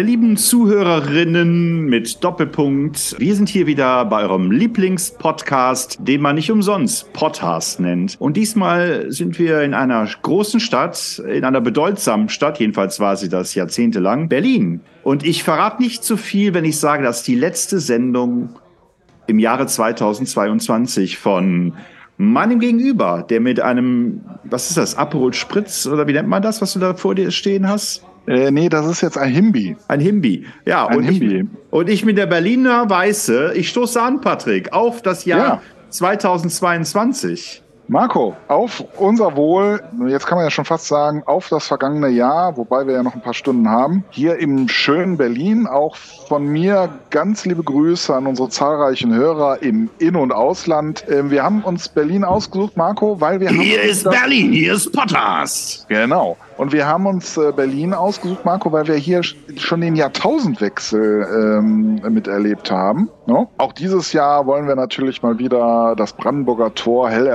Meine lieben Zuhörerinnen mit Doppelpunkt, wir sind hier wieder bei eurem Lieblingspodcast, den man nicht umsonst Podcast nennt. Und diesmal sind wir in einer großen Stadt, in einer bedeutsamen Stadt, jedenfalls war sie das jahrzehntelang, Berlin. Und ich verrate nicht zu viel, wenn ich sage, dass die letzte Sendung im Jahre 2022 von meinem Gegenüber, der mit einem, was ist das, Aperol Spritz oder wie nennt man das, was du da vor dir stehen hast? Äh, nee, das ist jetzt ein Himbi. Ein Himbi. Ja, Ein und, Himbi. Ich, und ich mit der Berliner Weiße, ich stoße an, Patrick, auf das Jahr Ja. 2022. Marco, auf unser Wohl, jetzt kann man ja schon fast sagen, auf das vergangene Jahr, wobei wir ja noch ein paar Stunden haben, hier im schönen Berlin. Auch von mir ganz liebe Grüße an unsere zahlreichen Hörer im In- und Ausland. Ähm, Wir haben uns Berlin ausgesucht, Marco, weil wir haben Hier ist Berlin, hier ist Podcast. Genau. Und wir haben uns äh, Berlin ausgesucht, Marco, weil wir hier sch- schon den Jahrtausendwechsel ähm, miterlebt haben. Ne? Auch dieses Jahr wollen wir natürlich mal wieder das Brandenburger Tor hell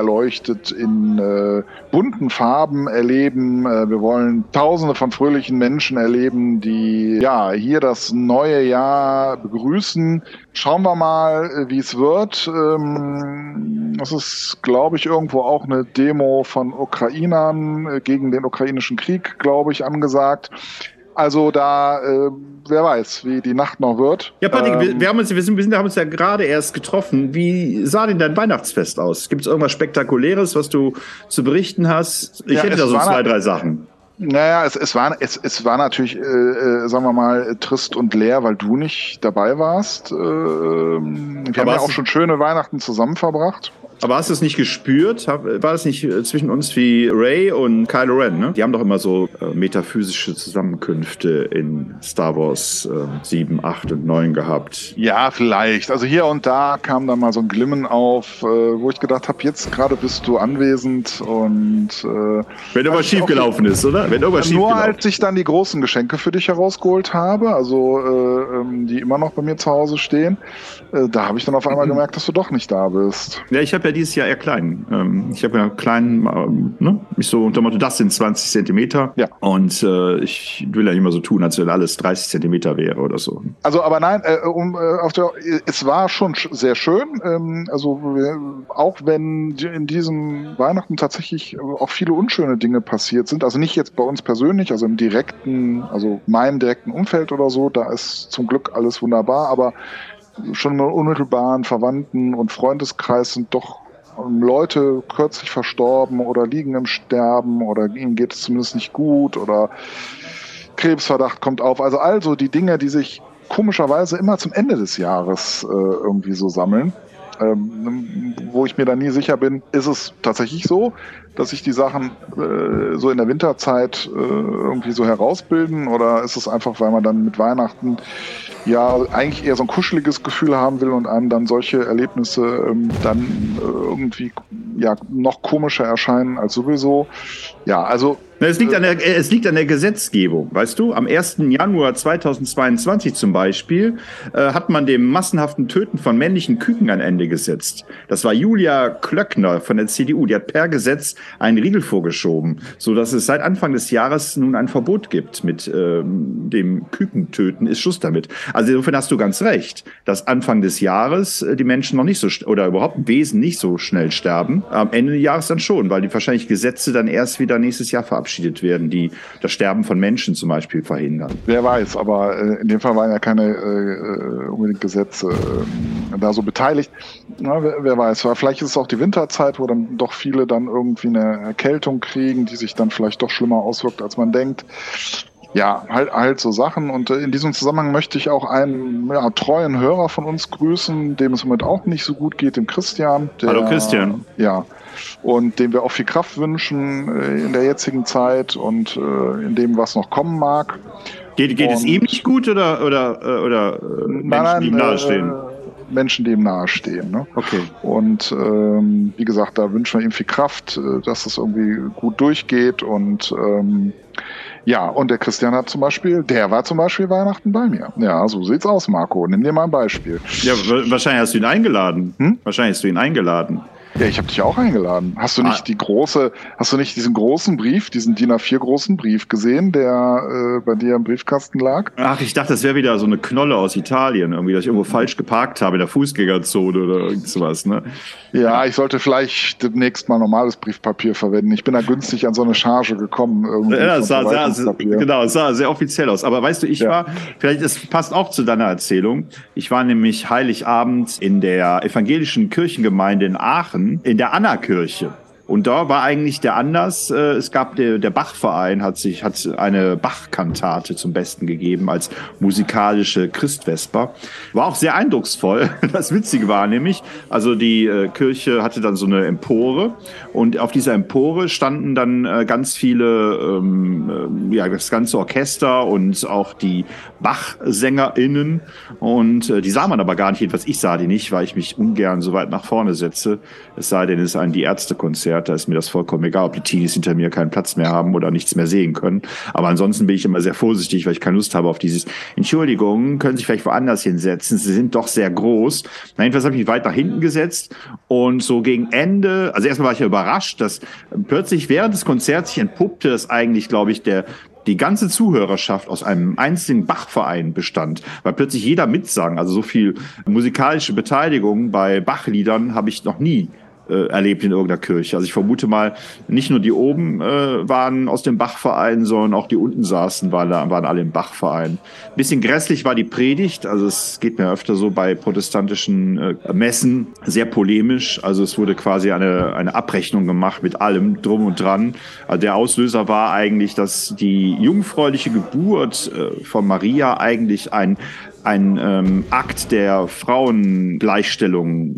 erleuchtet in äh, bunten Farben erleben. Äh, wir wollen Tausende von fröhlichen Menschen erleben, die ja hier das neue Jahr begrüßen. Schauen wir mal, äh, wie es wird. Ähm, das ist, glaube ich, irgendwo auch eine Demo von Ukrainern äh, gegen den ukrainischen Krieg, glaube ich, angesagt. Also da, äh, wer weiß, wie die Nacht noch wird. Ja, Patrick, Ähm, wir, wir, haben uns, wir, sind, wir sind, haben uns ja gerade erst getroffen. Wie sah denn dein Weihnachtsfest aus? Gibt es irgendwas Spektakuläres, was du zu berichten hast? Ich Ja, hätte da so zwei, drei Sachen. Naja, es, es, war, es, es war natürlich, äh, äh, sagen wir mal, trist und leer, weil du nicht dabei warst. Ähm, wir haben Aber ja hast auch schon schöne Weihnachten zusammen verbracht. Aber hast du es nicht gespürt? War das nicht äh, zwischen uns wie Ray und Kylo Ren? Ne? Die haben doch immer so äh, metaphysische Zusammenkünfte in Star Wars äh, 7, 8 und 9 gehabt. Ja, vielleicht. Also hier und da kam dann mal so ein Glimmen auf, äh, wo ich gedacht habe, jetzt gerade bist du anwesend und äh, Wenn irgendwas schiefgelaufen ist, oder? Wenn irgendwas nur schiefgelaufen als ich dann die großen Geschenke für dich herausgeholt habe, also äh, ähm, die immer noch bei mir zu Hause stehen, äh, da habe ich dann auf Mhm. einmal gemerkt, dass du doch nicht da bist. Ja, ich habe ja dieses Jahr eher klein. Ähm, ich habe ja klein, ähm, ne? Ich so unter Motto, das sind 20 Zentimeter. Ja. Und äh, ich will ja nicht immer so tun, als wenn alles 30 Zentimeter wäre oder so. Also, aber nein, äh, um, äh, der, es war schon sch sehr schön. Ähm, also auch wenn in diesem Weihnachten tatsächlich äh, auch viele unschöne Dinge passiert sind. Also nicht jetzt bei uns persönlich, also im direkten, also meinem direkten Umfeld oder so. Da ist zum Glück alles wunderbar, aber schon im unmittelbaren Verwandten und Freundeskreis sind doch Leute kürzlich verstorben oder liegen im Sterben oder ihnen geht es zumindest nicht gut oder Krebsverdacht kommt auf. Also also die Dinge, die sich komischerweise immer zum Ende des Jahres äh, irgendwie so sammeln. Ähm, wo ich mir dann nie sicher bin, ist es tatsächlich so, dass sich die Sachen äh, so in der Winterzeit äh, irgendwie so herausbilden oder ist es einfach, weil man dann mit Weihnachten ja eigentlich eher so ein kuscheliges Gefühl haben will und einem dann solche Erlebnisse ähm, dann äh, irgendwie ja noch komischer erscheinen als sowieso. Ja, also Es liegt, an der, es liegt an der Gesetzgebung, weißt du? Am 1. Januar 2022 zum Beispiel äh, hat man dem massenhaften Töten von männlichen Küken ein Ende gesetzt. Das war Julia Klöckner von der CDU. Die hat per Gesetz einen Riegel vorgeschoben, so dass es seit Anfang des Jahres nun ein Verbot gibt mit ähm, dem Kükentöten. Ist Schluss damit. Also insofern hast du ganz recht, dass Anfang des Jahres äh, die Menschen noch nicht so oder überhaupt Wesen nicht so schnell sterben. Am Ende des Jahres dann schon, weil die wahrscheinlich Gesetze dann erst wieder nächstes Jahr verabschieden verabschiedet werden, die das Sterben von Menschen zum Beispiel verhindern. Wer weiß, aber äh, in dem Fall waren ja keine äh, unbedingt Gesetze äh, da so beteiligt. Na, wer, wer, weiß, vielleicht ist es auch die Winterzeit, wo dann doch viele dann irgendwie eine Erkältung kriegen, die sich dann vielleicht doch schlimmer auswirkt, als man denkt ja, halt, halt so Sachen. Und äh, in diesem Zusammenhang möchte ich auch einen ja, treuen Hörer von uns grüßen, dem es im Moment auch nicht so gut geht, dem Christian. Der, Hallo Christian. Ja, und dem wir auch viel Kraft wünschen äh, in der jetzigen Zeit und äh, in dem, was noch kommen mag. Geht, geht es ihm nicht gut oder, oder, äh, oder Menschen, nein, die ihm nahestehen? Menschen, die ihm nahestehen. Ne? Okay. Und ähm, wie gesagt, da wünschen wir ihm viel Kraft, dass es irgendwie gut durchgeht und ähm, ja, und der Christian hat zum Beispiel, der war zum Beispiel Weihnachten bei mir. Ja, so sieht's aus, Marco. Nimm dir mal ein Beispiel. Ja, wahrscheinlich hast du ihn eingeladen. Hm? Wahrscheinlich hast du ihn eingeladen. Ja, ich habe dich auch eingeladen. Hast du nicht ah. die große, hast du nicht diesen großen Brief, diesen DIN A4 großen Brief gesehen, der äh, bei dir im Briefkasten lag? Ach, ich dachte, das wäre wieder so eine Knolle aus Italien, irgendwie, dass ich irgendwo falsch geparkt habe in der Fußgängerzone oder irgend sowas, ne? Ja, ich sollte vielleicht demnächst mal normales Briefpapier verwenden. Ich bin da günstig an so eine Charge gekommen. Irgendwie ja, sah sehr, genau, es sah sehr offiziell aus. Aber weißt du, ich ja. war, vielleicht, es passt auch zu deiner Erzählung. Ich war nämlich Heiligabend in der evangelischen Kirchengemeinde in Aachen in der Anna-Kirche. Und da war eigentlich der Anlass, äh, es gab der, der Bachverein hat sich hat eine Bach-Kantate zum Besten gegeben als musikalische Christvesper. War auch sehr eindrucksvoll. Das Witzige war nämlich, also die äh, Kirche hatte dann so eine Empore und auf dieser Empore standen dann äh, ganz viele, ähm, äh, ja, das ganze Orchester und auch die Bach-SängerInnen und äh, die sah man aber gar nicht, jedenfalls ich sah die nicht, weil ich mich ungern so weit nach vorne setze. Es sei denn, es ist ein Die Ärzte-Konzert Konzert, da ist mir das vollkommen egal, ob die Teenies hinter mir keinen Platz mehr haben oder nichts mehr sehen können. Aber ansonsten bin ich immer sehr vorsichtig, weil ich keine Lust habe auf dieses Entschuldigung, können Sie sich vielleicht woanders hinsetzen, Sie sind doch sehr groß. Na, jedenfalls habe ich mich weit nach hinten gesetzt und so gegen Ende, also erstmal war ich ja überrascht, dass plötzlich während des Konzerts sich entpuppte, dass eigentlich, glaube ich, der die ganze Zuhörerschaft aus einem einzigen Bachverein bestand, weil plötzlich jeder mitsang. Also so viel musikalische Beteiligung bei Bachliedern habe ich noch nie äh, erlebt in irgendeiner Kirche. Also ich vermute mal, nicht nur die oben äh, waren aus dem Bachverein, sondern auch die unten saßen, waren, waren alle im Bachverein. bisschen grässlich war die Predigt, also es geht mir öfter so bei protestantischen äh, Messen, sehr polemisch. Also es wurde quasi eine, eine Abrechnung gemacht mit allem drum und dran. Also der Auslöser war eigentlich, dass die jungfräuliche Geburt äh, von Maria eigentlich ein ein ähm, Akt der Frauengleichstellung,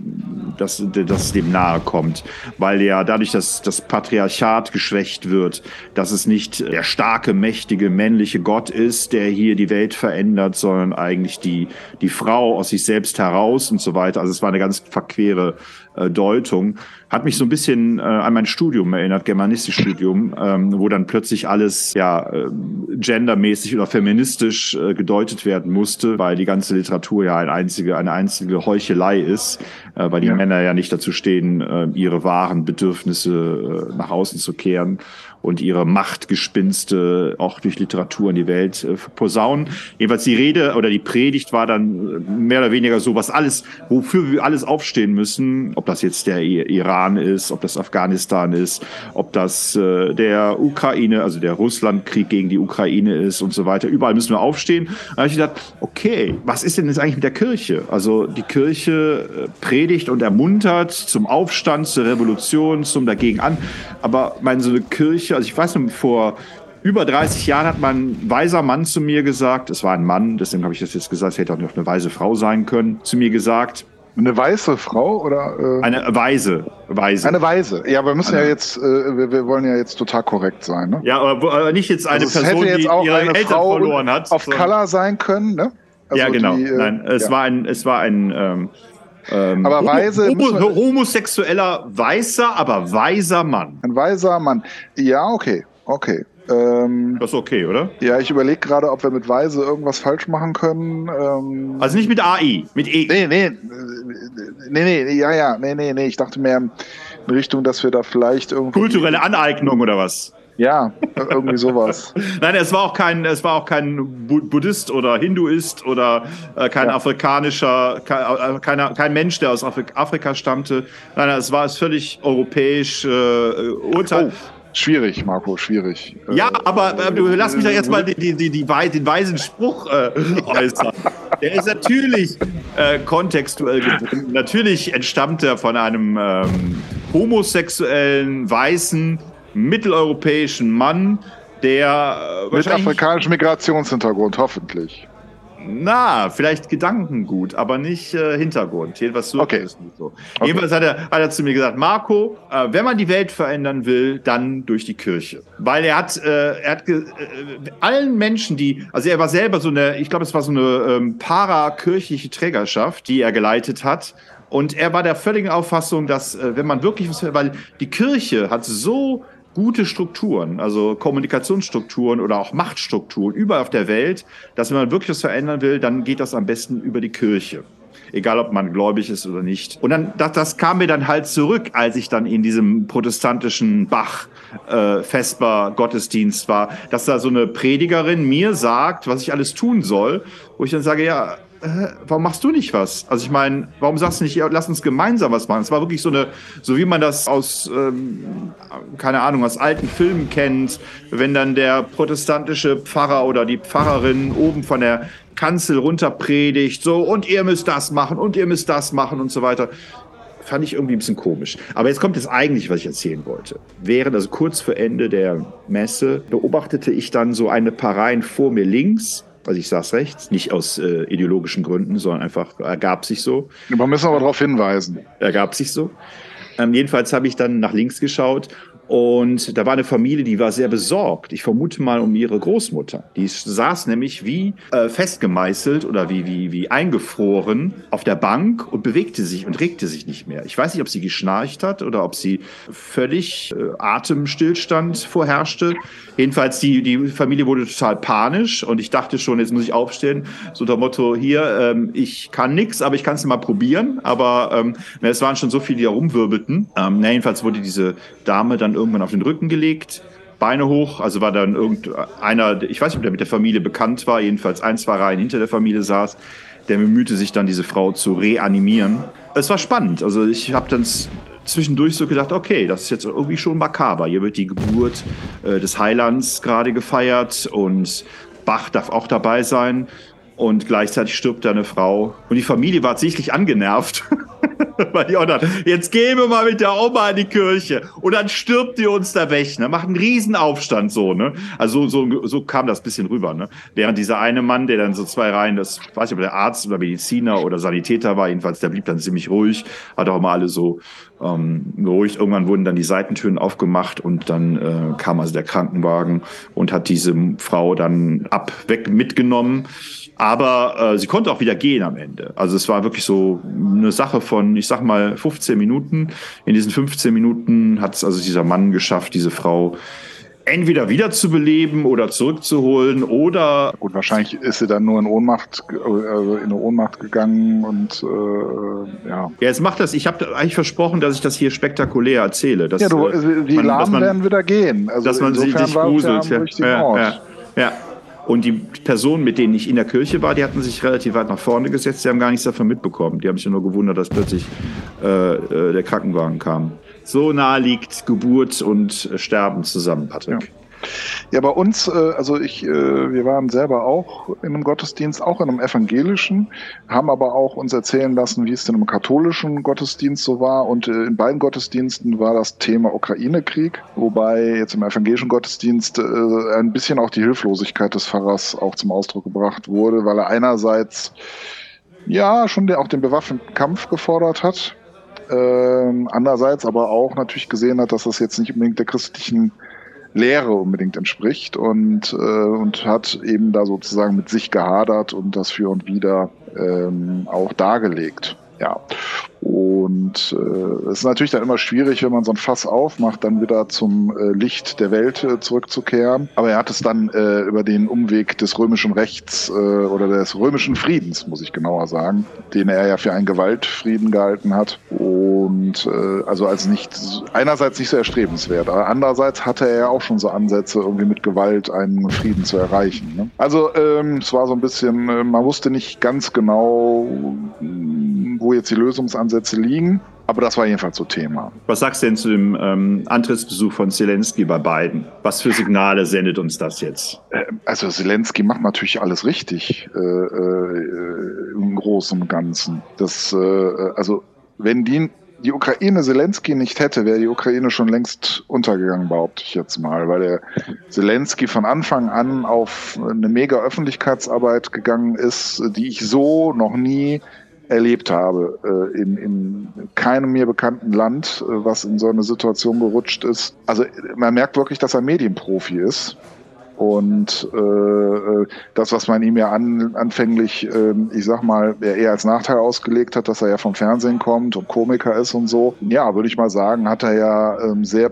dass das dem nahe kommt, weil ja dadurch, dass das Patriarchat geschwächt wird, dass es nicht der starke, mächtige, männliche Gott ist, der hier die Welt verändert, sondern eigentlich die, die Frau aus sich selbst heraus und so weiter. Also es war eine ganz verquere äh, Deutung. Hat mich so ein bisschen äh, an mein Studium erinnert, Germanistikstudium, ähm, wo dann plötzlich alles ja äh, gendermäßig oder feministisch äh, gedeutet werden musste, weil die ganze Literatur ja eine einzige, eine einzige Heuchelei ist, äh, weil die ja. Männer ja nicht dazu stehen, äh, ihre wahren Bedürfnisse äh, nach außen zu kehren und ihre Machtgespinste auch durch Literatur in die Welt äh, posaunen. Jedenfalls die Rede oder die Predigt war dann äh, mehr oder weniger so, was alles, wofür wir alles aufstehen müssen, ob das jetzt der Iran ist, ob das Afghanistan ist, ob das äh, der Ukraine, also der Russlandkrieg gegen die Ukraine ist und so weiter. Überall müssen wir aufstehen. Da habe ich gedacht, okay, was ist denn jetzt eigentlich mit der Kirche? Also die Kirche äh, predigt und ermuntert zum Aufstand, zur Revolution, zum Dagegen an. Aber meine, so eine Kirche, also ich weiß noch, vor über 30 Jahren hat mein weiser Mann zu mir gesagt, es war ein Mann, deswegen habe ich das jetzt gesagt, es hätte auch noch eine weise Frau sein können, zu mir gesagt, eine weiße Frau oder? Äh eine Weise, Weise. Eine Weise. Ja, aber wir müssen eine. ja jetzt, äh, wir, wir, wollen ja jetzt total korrekt sein, ne? Ja, aber, aber nicht jetzt eine also Person, die ihre Eltern Frau verloren hat. Auf Color sein können, ne? Also ja, genau. Die, äh, Nein, es ja. war ein, es war ein. Ähm, ähm, aber weise. Homo, homosexueller, weißer, aber weiser Mann. Ein weiser Mann. Ja, okay. Okay. Ähm, das ist okay, oder? Ja, ich überlege gerade, ob wir mit Weise irgendwas falsch machen können. Ähm, also nicht mit AI, mit E. Nee, nee, nee, nee, ja, ja, nee, nee, nee. Ich dachte mehr in Richtung, dass wir da vielleicht irgendwie. Kulturelle Aneignung oder was? Ja, irgendwie sowas. Nein, es war auch kein, es war auch kein Buddhist oder Hinduist oder äh, kein ja. afrikanischer, kein, äh, kein, kein Mensch, der aus Afrik Afrika stammte. Nein, es war es völlig europäisch äh, Urteil. Oh. Schwierig, Marco, schwierig. Ja, aber äh, lass mich doch jetzt mal die, die, die, die, den weisen Spruch äh, äußern. Der ist natürlich äh, kontextuell gebunden. Natürlich entstammt er von einem ähm, homosexuellen, weißen, mitteleuropäischen Mann, der äh, mit afrikanischem Migrationshintergrund, hoffentlich. Na, vielleicht Gedankengut, aber nicht äh, Hintergrund. Jedenfalls so okay. ist nicht so. Okay. Jedenfalls hat er, hat er zu mir gesagt, Marco, äh, wenn man die Welt verändern will, dann durch die Kirche. Weil er hat, äh, er hat äh, allen Menschen, die, also er war selber so eine, ich glaube, es war so eine ähm, parakirchliche Trägerschaft, die er geleitet hat. Und er war der völligen Auffassung, dass äh, wenn man wirklich, weil die Kirche hat so gute Strukturen, also Kommunikationsstrukturen oder auch Machtstrukturen überall auf der Welt, dass wenn man wirklich was verändern will, dann geht das am besten über die Kirche. Egal, ob man gläubig ist oder nicht. Und dann, das, das kam mir dann halt zurück, als ich dann in diesem protestantischen Bach äh, Vesper Gottesdienst war, dass da so eine Predigerin mir sagt, was ich alles tun soll, wo ich dann sage, ja, äh, warum machst du nicht was? Also ich meine, warum sagst du nicht, lass uns gemeinsam was machen? Es war wirklich so eine, so wie man das aus, ähm, keine Ahnung, aus alten Filmen kennt, wenn dann der protestantische Pfarrer oder die Pfarrerin oben von der Kanzel runter predigt, so, und ihr müsst das machen und ihr müsst das machen und so weiter. Fand ich irgendwie ein bisschen komisch. Aber jetzt kommt das eigentlich, was ich erzählen wollte. Während, also kurz vor Ende der Messe, beobachtete ich dann so eine paar Reihen vor mir links also ich saß rechts, nicht aus äh, ideologischen Gründen, sondern einfach ergab sich so. Wir müssen aber darauf hinweisen. Ergab sich so. Ähm, jedenfalls habe ich dann nach links geschaut und da war eine Familie, die war sehr besorgt. Ich vermute mal um ihre Großmutter. Die saß nämlich wie äh, festgemeißelt oder wie, wie, wie eingefroren auf der Bank und bewegte sich und regte sich nicht mehr. Ich weiß nicht, ob sie geschnarcht hat oder ob sie völlig äh, Atemstillstand vorherrschte. Jedenfalls, die, die Familie wurde total panisch und ich dachte schon, jetzt muss ich aufstehen. So der Motto, hier, ähm, ich kann nichts, aber ich kann es mal probieren. Aber ähm, es waren schon so viele, die da rumwirbelten. Ähm, na, jedenfalls wurde diese Dame dann irgendwann auf den Rücken gelegt, Beine hoch, also war dann irgendeiner, ich weiß nicht, ob der mit der Familie bekannt war, jedenfalls ein, zwei Reihen hinter der Familie saß, der bemühte sich dann, diese Frau zu reanimieren. Es war spannend, also ich habe dann zwischendurch so gedacht, okay, das ist jetzt irgendwie schon makaber. Hier wird die Geburt äh, des Heilands gerade gefeiert und Bach darf auch dabei sein und gleichzeitig stirbt da eine Frau. Und die Familie war sichtlich angenervt. Weil die auch dann, jetzt gehen wir mal mit der Oma in die Kirche. Und dann stirbt die uns da weg. Ne? Macht einen Riesenaufstand so. Ne? Also so, so kam das bisschen rüber. Ne? Während dieser eine Mann, der dann so zwei Reihen, das weiß ich, ob der Arzt oder Mediziner oder Sanitäter war, jedenfalls, der blieb dann ziemlich ruhig, hat auch mal alle so ähm, beruhigt. Irgendwann wurden dann die Seitentüren aufgemacht und dann äh, kam also der Krankenwagen und hat diese Frau dann ab weg mitgenommen. Aber äh, sie konnte auch wieder gehen am Ende. Also es war wirklich so eine Sache von, ich sag mal, 15 Minuten. In diesen 15 Minuten hat es also dieser Mann geschafft, diese Frau entweder wiederzubeleben oder zurückzuholen oder. Gut, wahrscheinlich ist sie dann nur in Ohnmacht, also in eine Ohnmacht gegangen und äh, ja. Ja, jetzt macht das. Ich habe eigentlich versprochen, dass ich das hier spektakulär erzähle. Dass, ja, du, äh, die man, Lahmen man, werden wieder gehen. Also dass man sich gruselt. Ja, ja, ja, ja. Und die Personen, mit denen ich in der Kirche war, die hatten sich relativ weit nach vorne gesetzt. Die haben gar nichts davon mitbekommen. Die haben sich nur gewundert, dass plötzlich äh, äh, der Krankenwagen kam. So nahe liegt Geburt und Sterben zusammen, Patrick. Ja. Ja, bei uns, äh, also ich, äh, wir waren selber auch in einem Gottesdienst, auch in einem evangelischen, haben aber auch uns erzählen lassen, wie es denn im katholischen Gottesdienst so war. Und äh, in beiden Gottesdiensten war das Thema Ukraine-Krieg, wobei jetzt im evangelischen Gottesdienst ein bisschen auch die Hilflosigkeit des Pfarrers auch zum Ausdruck gebracht wurde, weil er einerseits ja schon auch den bewaffneten Kampf gefordert hat, ähm, andererseits aber auch natürlich gesehen hat, dass das jetzt nicht unbedingt der christlichen Lehre unbedingt entspricht und, äh, und hat eben da sozusagen mit sich gehadert und das für und wieder ähm, auch dargelegt. Ja. Und äh, es ist natürlich dann immer schwierig, wenn man so ein Fass aufmacht, dann wieder zum äh, Licht der Welt äh, zurückzukehren. Aber er hat es dann äh, über den Umweg des römischen Rechts äh, oder des römischen Friedens, muss ich genauer sagen, den er ja für einen Gewaltfrieden gehalten hat. Und äh, also als nicht einerseits nicht so erstrebenswert, aber andererseits hatte er ja auch schon so Ansätze, irgendwie mit Gewalt einen Frieden zu erreichen. Ne? Also ähm, es war so ein bisschen, äh, man wusste nicht ganz genau, wo jetzt die Lösungsansätze liegen. Aber das war jedenfalls so Thema. Was sagst du denn zu dem ähm, Antrittsbesuch von Zelensky bei Biden? Was für Signale sendet uns das jetzt? Äh, also Zelensky macht natürlich alles richtig äh, äh, im Großen und Ganzen. Das, äh, also wenn die, die Ukraine Zelensky nicht hätte, wäre die Ukraine schon längst untergegangen, behaupte ich jetzt mal, weil der Zelensky von Anfang an auf eine mega Öffentlichkeitsarbeit gegangen ist, die ich so noch nie erlebt habe äh, in, in keinem mir bekannten Land, äh, was in so eine Situation gerutscht ist. Also man merkt wirklich, dass er Medienprofi ist. Und äh, äh das, was man ihm ja an, anfänglich, äh, ich sag mal, eher als Nachteil ausgelegt hat, dass er ja vom Fernsehen kommt und Komiker ist und so, ja, würde ich mal sagen, hat er ja ähm, sehr,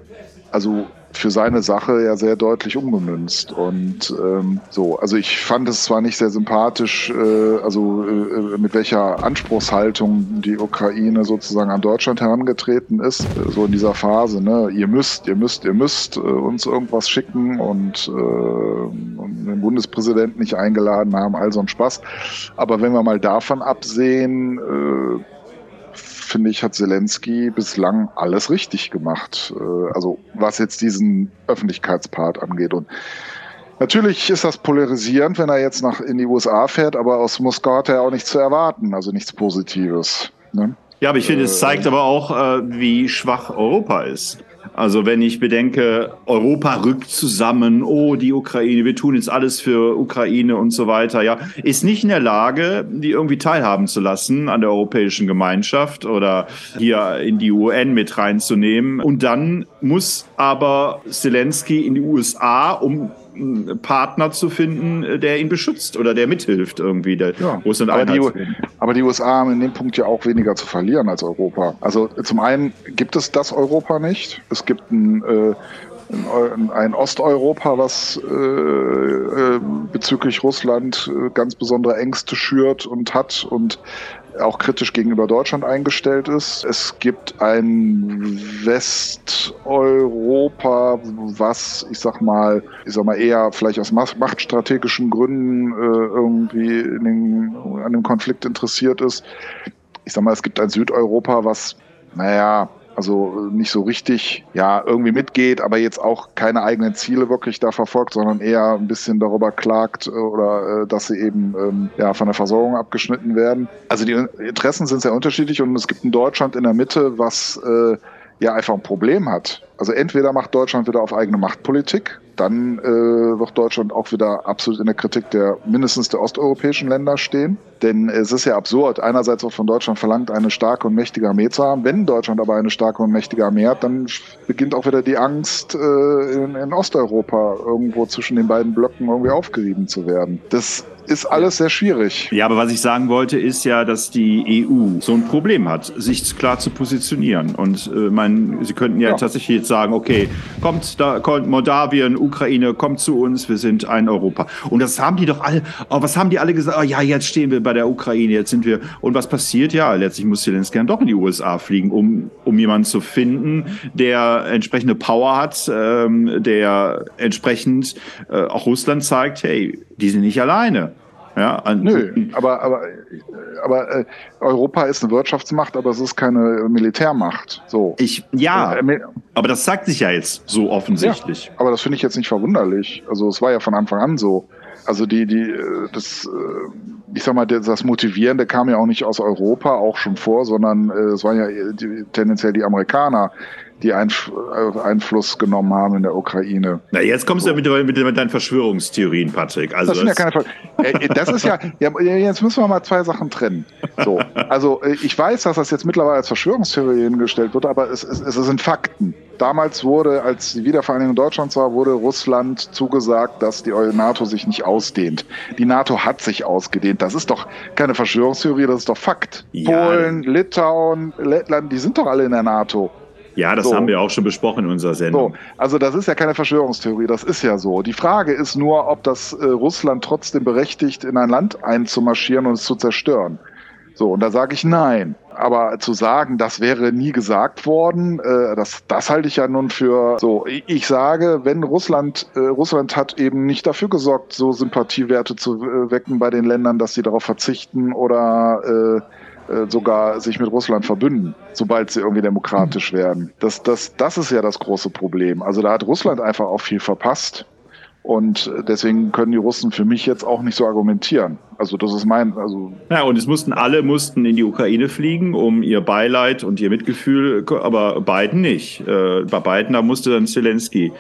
also für seine Sache ja sehr deutlich umgemünzt. Und ähm, so, also ich fand es zwar nicht sehr sympathisch, äh, also äh, mit welcher Anspruchshaltung die Ukraine sozusagen an Deutschland herangetreten ist, äh, so in dieser Phase, ne, ihr müsst, ihr müsst, ihr müsst äh, uns irgendwas schicken und, äh, und den Bundespräsidenten nicht eingeladen haben, all so ein Spaß. Aber wenn wir mal davon absehen, äh, finde ich, hat Zelensky bislang alles richtig gemacht. Äh, also was jetzt diesen Öffentlichkeitspart angeht. Und natürlich ist das polarisierend, wenn er jetzt nach in die USA fährt, aber aus Moskau hat er auch nichts zu erwarten, also nichts Positives. Ne? Ja, aber ich finde, es zeigt aber auch, äh, wie schwach Europa ist. Also wenn ich bedenke, Europa rückt zusammen, oh, die Ukraine, wir tun jetzt alles für Ukraine und so weiter, ja, ist nicht in der Lage, die irgendwie teilhaben zu lassen an der europäischen Gemeinschaft oder hier in die UN mit reinzunehmen. Und dann muss aber Zelensky in die USA, um Partner zu finden, äh, der ihn beschützt oder der mithilft irgendwie. Der ja, aber, die, aber die USA haben in dem Punkt ja auch weniger zu verlieren als Europa. Also zum einen gibt es das Europa nicht. Es gibt ein äh, ein Osteuropa, was äh, äh, bezüglich Russland äh, ganz besondere Ängste schürt und hat und auch kritisch gegenüber Deutschland eingestellt ist. Es gibt ein Westeuropa, was, ich sag mal, ich sag mal eher vielleicht aus machtstrategischen Gründen äh, irgendwie den, an dem Konflikt interessiert ist. Ich sag mal, es gibt ein Südeuropa, was, naja, also nicht so richtig, ja, irgendwie mitgeht, aber jetzt auch keine eigenen Ziele wirklich da verfolgt, sondern eher ein bisschen darüber klagt äh, oder äh, dass sie eben ähm, ja, von der Versorgung abgeschnitten werden. Also die Interessen sind sehr unterschiedlich und es gibt ein Deutschland in der Mitte, was äh, ja einfach ein Problem hat. Also entweder macht Deutschland wieder auf eigene Machtpolitik, dann äh, wird Deutschland auch wieder absolut in der Kritik der mindestens der osteuropäischen Länder stehen. Denn es ist ja absurd. Einerseits wird von Deutschland verlangt, eine starke und mächtige Armee zu haben. Wenn Deutschland aber eine starke und mächtige Armee hat, dann beginnt auch wieder die Angst, äh, in, in Osteuropa irgendwo zwischen den beiden Blöcken irgendwie aufgerieben zu werden. Das ist alles sehr schwierig. Ja, aber was ich sagen wollte, ist ja, dass die EU so ein Problem hat, sich klar zu positionieren. Und äh, mein, Sie könnten ja, ja, tatsächlich jetzt sagen, okay, kommt da, kommt Moldawien, Ukraine, kommt zu uns, wir sind ein Europa. Und das haben die doch alle, oh, was haben die alle gesagt? Oh, ja, jetzt stehen wir bei der Ukraine, jetzt sind wir. Und was passiert? Ja, letztlich muss Zelensky dann doch in die USA fliegen, um, um jemanden zu finden, der entsprechende Power hat, ähm, der entsprechend äh, auch Russland zeigt, hey, die sind nicht alleine. Ja, Nö, aber, aber, aber äh, Europa ist eine Wirtschaftsmacht, aber es ist keine Militärmacht. So. Ich, ja, äh, aber das sagt sich ja jetzt so offensichtlich. Ja, aber das finde ich jetzt nicht verwunderlich. Also es war ja von Anfang an so. Also die, die, äh, das, äh, ich sag mal, das Motivierende kam ja auch nicht aus Europa, auch schon vor, sondern äh, es waren ja die, tendenziell die Amerikaner, die Einf äh, Einfluss genommen haben in der Ukraine. Na, jetzt kommst so. du mit, mit, mit, deinen Verschwörungstheorien, Patrick. Also das sind ja keine Ver äh, Das ist ja, ja, jetzt müssen wir mal zwei Sachen trennen. So, also äh, ich weiß, dass das jetzt mittlerweile als Verschwörungstheorien gestellt wird, aber es, es, es sind Fakten. Damals wurde, als die Wiedervereinigung Deutschlands war, wurde Russland zugesagt, dass die NATO sich nicht ausdehnt. Die NATO hat sich ausgedehnt. Das ist doch keine Verschwörungstheorie, das ist doch Fakt. Ja. Polen, Litauen, Lettland, die sind doch alle in der NATO. Ja, das so. haben wir auch schon besprochen in unserer Sendung. So, also das ist ja keine Verschwörungstheorie, das ist ja so. Die Frage ist nur, ob das äh, Russland trotzdem berechtigt, in ein Land einzumarschieren und es zu zerstören. So, und da sage ich nein. Aber zu sagen, das wäre nie gesagt worden, äh, das, das halte ich ja nun für so. Ich, ich sage, wenn Russland, äh, Russland hat eben nicht dafür gesorgt, so Sympathiewerte zu äh, wecken bei den Ländern, dass sie darauf verzichten oder äh, sogar sich mit Russland verbünden, sobald sie irgendwie demokratisch werden. Das, das, das ist ja das große Problem. Also da hat Russland einfach auch viel verpasst. Und deswegen können die Russen für mich jetzt auch nicht so argumentieren. Also das ist mein, also. Ja, und es mussten alle mussten in die Ukraine fliegen, um ihr Beileid und ihr Mitgefühl, aber Biden nicht. Äh, bei Biden, da musste dann Zelensky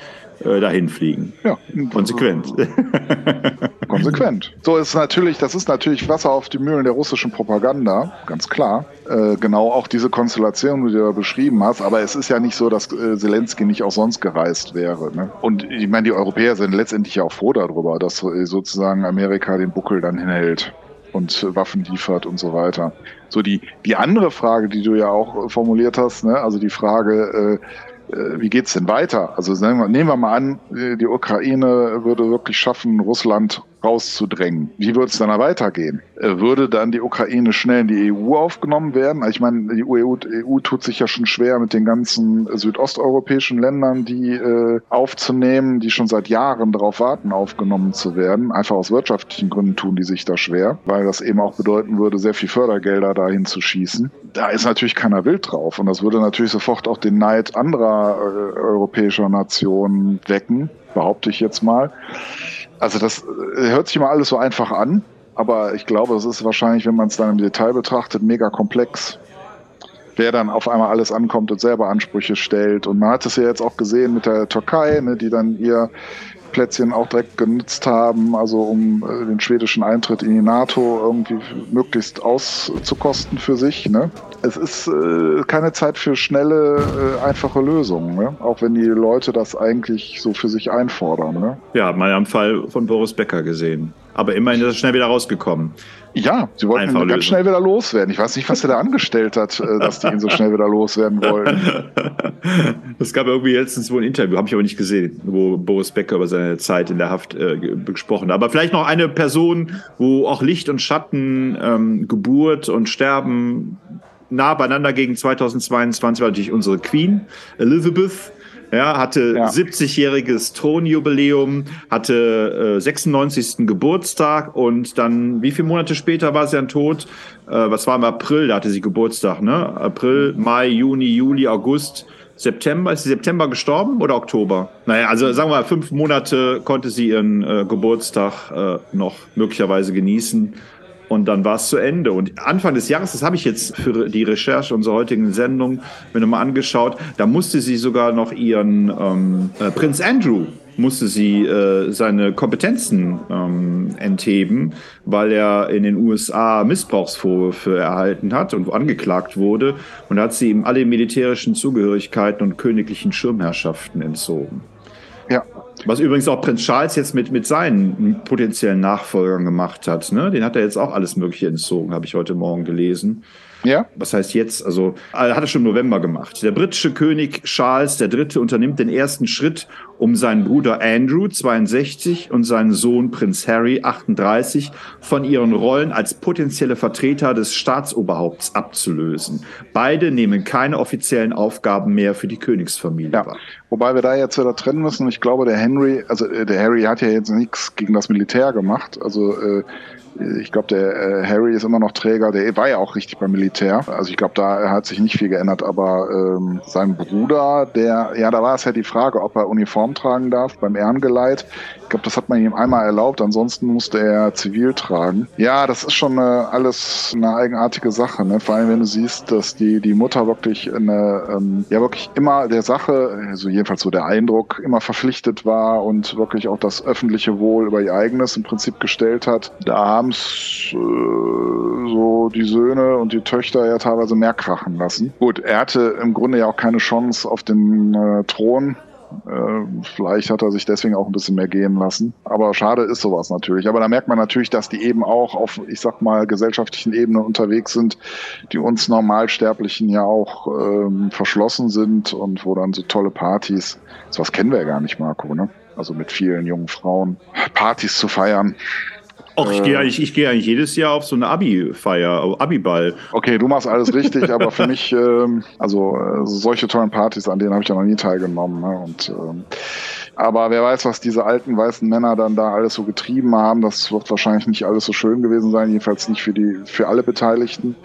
äh, dahin fliegen. Ja. Konsequent. Konsequent. So ist natürlich, das ist natürlich Wasser auf die Mühlen der russischen Propaganda, ganz klar. Äh, genau auch diese Konstellation, die du da beschrieben hast. Aber es ist ja nicht so, dass äh, Zelensky nicht auch sonst gereist wäre. Ne? Und ich meine, die Europäer sind letztendlich ja auch froh darüber, dass äh, sozusagen Amerika den Buckel dann hinhält und Waffen liefert und so weiter. So die, die andere Frage, die du ja auch formuliert hast, ne? also die Frage, äh, äh, wie geht's denn weiter? Also nehmen wir mal an, die Ukraine würde wirklich schaffen, Russland rauszudrängen. Wie würde es dann weitergehen? Äh, würde dann die Ukraine schnell in die EU aufgenommen werden? Ich meine, die EU, EU tut sich ja schon schwer mit den ganzen südosteuropäischen Ländern, die äh, aufzunehmen, die schon seit Jahren darauf warten, aufgenommen zu werden. Einfach aus wirtschaftlichen Gründen tun die sich da schwer, weil das eben auch bedeuten würde, sehr viel Fördergelder dahin zu schießen. Da ist natürlich keiner wild drauf und das würde natürlich sofort auch den Neid anderer äh, europäischer Nationen wecken, behaupte ich jetzt mal. Also das äh, hört sich mal alles so einfach an, aber ich glaube, es ist wahrscheinlich, wenn man es dann im Detail betrachtet, mega komplex. Wer dann auf einmal alles ankommt und selber Ansprüche stellt. Und man hat es ja jetzt auch gesehen mit der Türkei, ne, die dann ihr Plätzchen auch direkt genutzt haben, also um äh, den schwedischen Eintritt in die NATO irgendwie möglichst auszukosten für sich. Ne? Es ist äh, keine Zeit für schnelle, äh, einfache Lösungen, ne? auch wenn die Leute das eigentlich so für sich einfordern. Ne? Ja, mal am Fall von Boris Becker gesehen. Aber immerhin ist er schnell wieder rausgekommen. Ja, sie wollten ihn ganz schnell wieder loswerden. Ich weiß nicht, was er da angestellt hat, äh, dass die ihn so schnell wieder loswerden wollen. Es gab irgendwie letztens wohl ein Interview, habe ich aber nicht gesehen, wo Boris Becker über seine Zeit in der Haft äh, gesprochen hat. Aber vielleicht noch eine Person, wo auch Licht und Schatten, ähm, Geburt und Sterben nah beieinander gegen 2022 war natürlich unsere Queen Elizabeth ja, hatte ja. 70-jähriges Thronjubiläum, hatte äh, 96. Geburtstag und dann, wie viele Monate später war sie dann tot? Äh, was war im April? Da hatte sie Geburtstag, ne? April, Mai, Juni, Juli, August. September, ist sie September gestorben oder Oktober? Naja, also sagen wir mal, fünf Monate konnte sie ihren äh, Geburtstag äh, noch möglicherweise genießen. Und dann war es zu Ende. Und Anfang des Jahres, das habe ich jetzt für die Recherche unserer heutigen Sendung mir nochmal angeschaut, da musste sie sogar noch ihren ähm, äh, Prinz Andrew musste sie äh, seine Kompetenzen ähm, entheben, weil er in den USA Missbrauchsvorwürfe erhalten hat und angeklagt wurde. Und hat sie ihm alle militärischen Zugehörigkeiten und königlichen Schirmherrschaften entzogen. Was übrigens auch Prinz Charles jetzt mit, mit seinen potenziellen Nachfolgern gemacht hat. Ne? Den hat er jetzt auch alles Mögliche entzogen, habe ich heute Morgen gelesen. Ja. Was heißt jetzt? Also, er hat es schon im November gemacht. Der britische König Charles III. unternimmt den ersten Schritt, um seinen Bruder Andrew, 62, und seinen Sohn Prinz Harry, 38, von ihren Rollen als potenzielle Vertreter des Staatsoberhaupts abzulösen. Beide nehmen keine offiziellen Aufgaben mehr für die Königsfamilie ja. wahr. Wobei wir da jetzt wieder trennen müssen. Ich glaube, der Henry, also äh, der Harry hat ja jetzt nichts gegen das Militär gemacht. Also äh, ich glaube, der äh, Harry ist immer noch Träger, der war ja auch richtig beim Militär. Also ich glaube, da hat sich nicht viel geändert, aber ähm, sein Bruder, der, ja, da war es ja die Frage, ob er Uniform tragen darf beim Ehrengeleit. Ich glaube, das hat man ihm einmal erlaubt, ansonsten musste er zivil tragen. Ja, das ist schon äh, alles eine eigenartige Sache, ne? Vor allem, wenn du siehst, dass die, die Mutter wirklich eine, ähm, ja wirklich immer der Sache, also jedenfalls so der Eindruck, immer verpflichtet war und wirklich auch das öffentliche Wohl über ihr eigenes im Prinzip gestellt hat. Da haben es äh, so die Söhne und die Töchter ja teilweise mehr krachen lassen. Gut, er hatte im Grunde ja auch keine Chance auf den äh, Thron. Äh, vielleicht hat er sich deswegen auch ein bisschen mehr gehen lassen. Aber schade ist sowas natürlich. Aber da merkt man natürlich, dass die eben auch auf, ich sag mal, gesellschaftlichen Ebene unterwegs sind, die uns Normalsterblichen ja auch ähm, verschlossen sind und wo dann so tolle Partys, sowas kennen wir ja gar nicht, Marco, ne? Also mit vielen jungen Frauen Partys zu feiern. Och, ich gehe eigentlich, ich gehe eigentlich jedes Jahr auf so eine Abi-Feier, Abi-Ball. Okay, du machst alles richtig, aber für mich, ähm, also äh, solche tollen Partys, an denen habe ich ja noch nie teilgenommen. Ne? Und ähm, aber wer weiß, was diese alten weißen Männer dann da alles so getrieben haben. Das wird wahrscheinlich nicht alles so schön gewesen sein, jedenfalls nicht für die für alle Beteiligten.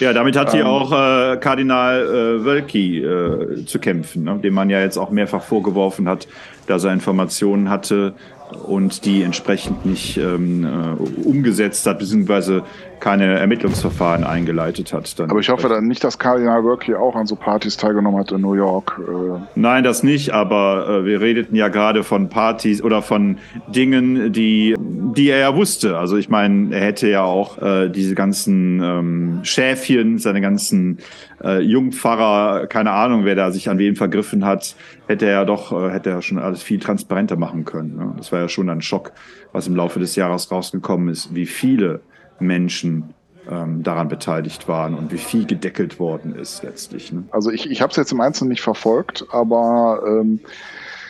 Ja, damit hat ähm, auch äh, Kardinal äh, Wölki äh, zu kämpfen, ne? dem man ja jetzt auch mehrfach vorgeworfen hat, dass er Informationen hatte und die entsprechend nicht ähm, äh, umgesetzt hat, beziehungsweise keine Ermittlungsverfahren eingeleitet hat. Dann Aber ich hoffe dann nicht, dass Kardinal Work hier auch an so Partys teilgenommen hat in New York. Äh. Nein, das nicht, aber äh, wir redeten ja gerade von Partys oder von Dingen, die, die er ja wusste. Also ich meine, er hätte ja auch äh, diese ganzen ähm, Schäfchen, seine ganzen äh, Jungpfarrer, keine Ahnung, wer da sich an wem vergriffen hat, hätte er doch, äh, hätte er schon alles viel transparenter machen können. Ne? Das war ja schon ein Schock, was im Laufe des Jahres rausgekommen ist, wie viele Menschen ähm, daran beteiligt waren und wie viel gedeckelt worden ist letztlich. Ne? Also ich, ich habe es jetzt im Einzelnen nicht verfolgt, aber ähm,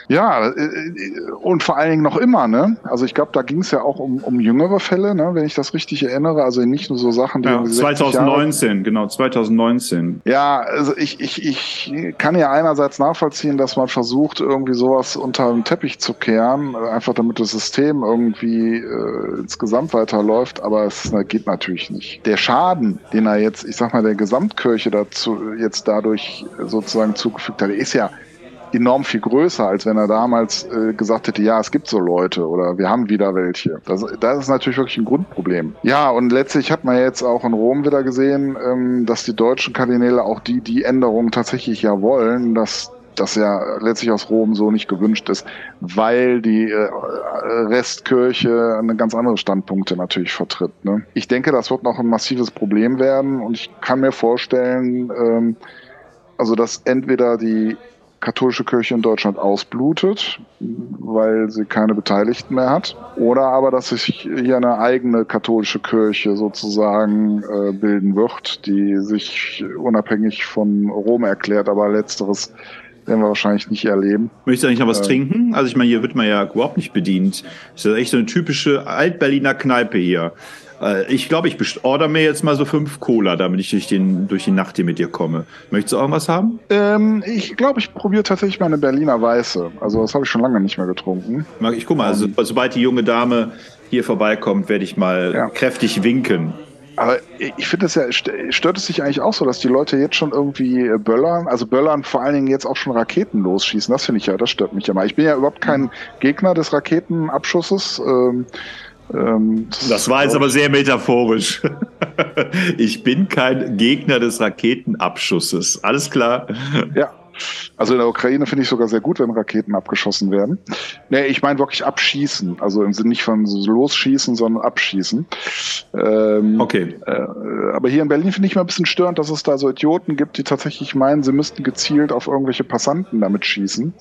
ja, äh, und vor allen Dingen noch immer, ne? Also ich glaube, da ging es ja auch um, um jüngere Fälle, ne? wenn ich das richtig erinnere. Also nicht nur so Sachen, die. Ja, 2019, Jahre... genau, 2019. Ja, also ich, ich, ich kann ja einerseits nachvollziehen, dass man versucht, irgendwie sowas unter den Teppich zu kehren, einfach damit das System irgendwie äh, insgesamt weiterläuft, aber es geht natürlich nicht. Der Schaden, den er jetzt, ich sag mal, der Gesamtkirche dazu jetzt dadurch sozusagen zugefügt hat, ist ja enorm viel größer, als wenn er damals äh, gesagt hätte, ja, es gibt so Leute oder wir haben wieder welche. Das, das ist natürlich wirklich ein Grundproblem. Ja, und letztlich hat man jetzt auch in Rom wieder gesehen, ähm, dass die deutschen Kardinäle auch die, die Änderungen tatsächlich ja wollen, dass das ja letztlich aus Rom so nicht gewünscht ist, weil die äh, Restkirche eine ganz andere Standpunkte natürlich vertritt. Ne? Ich denke, das wird noch ein massives Problem werden und ich kann mir vorstellen, ähm, also dass entweder die katholische Kirche in Deutschland ausblutet, weil sie keine Beteiligten mehr hat. Oder aber, dass sich hier eine eigene katholische Kirche sozusagen äh, bilden wird, die sich unabhängig von Rom erklärt, aber letzteres werden wir wahrscheinlich nicht erleben. Möchtest du eigentlich noch was äh, trinken? Also ich meine, hier wird man ja überhaupt nicht bedient. Das ist ja echt so eine typische Altberliner Kneipe hier. Äh, ich glaube, ich order mir jetzt mal so fünf Cola, damit ich durch, den, durch die Nacht hier mit dir komme. Möchtest du auch was haben? Ähm, ich glaube, ich probiere tatsächlich mal eine Berliner Weiße. Also das habe ich schon lange nicht mehr getrunken. Ich guck mal, also, sobald die junge Dame hier vorbeikommt, werde ich mal ja. kräftig winken. Aber ich finde es ja, stört es sich eigentlich auch so, dass die Leute jetzt schon irgendwie böllern, also böllern vor allen Dingen jetzt auch schon Raketen losschießen. Das finde ich ja, das stört mich ja mal. Ich bin ja überhaupt kein Gegner des Raketenabschusses. Ähm, ähm, das war jetzt aber sehr metaphorisch. ich bin kein Gegner des Raketenabschusses. Alles klar. Ja. Also in der Ukraine finde ich sogar sehr gut, wenn Raketen abgeschossen werden. Nee, ich meine wirklich abschießen. Also im Sinne nicht von so losschießen, sondern abschießen. Ähm, okay. Äh, aber hier in Berlin finde ich mal ein bisschen störend, dass es da so Idioten gibt, die tatsächlich meinen, sie müssten gezielt auf irgendwelche Passanten damit schießen.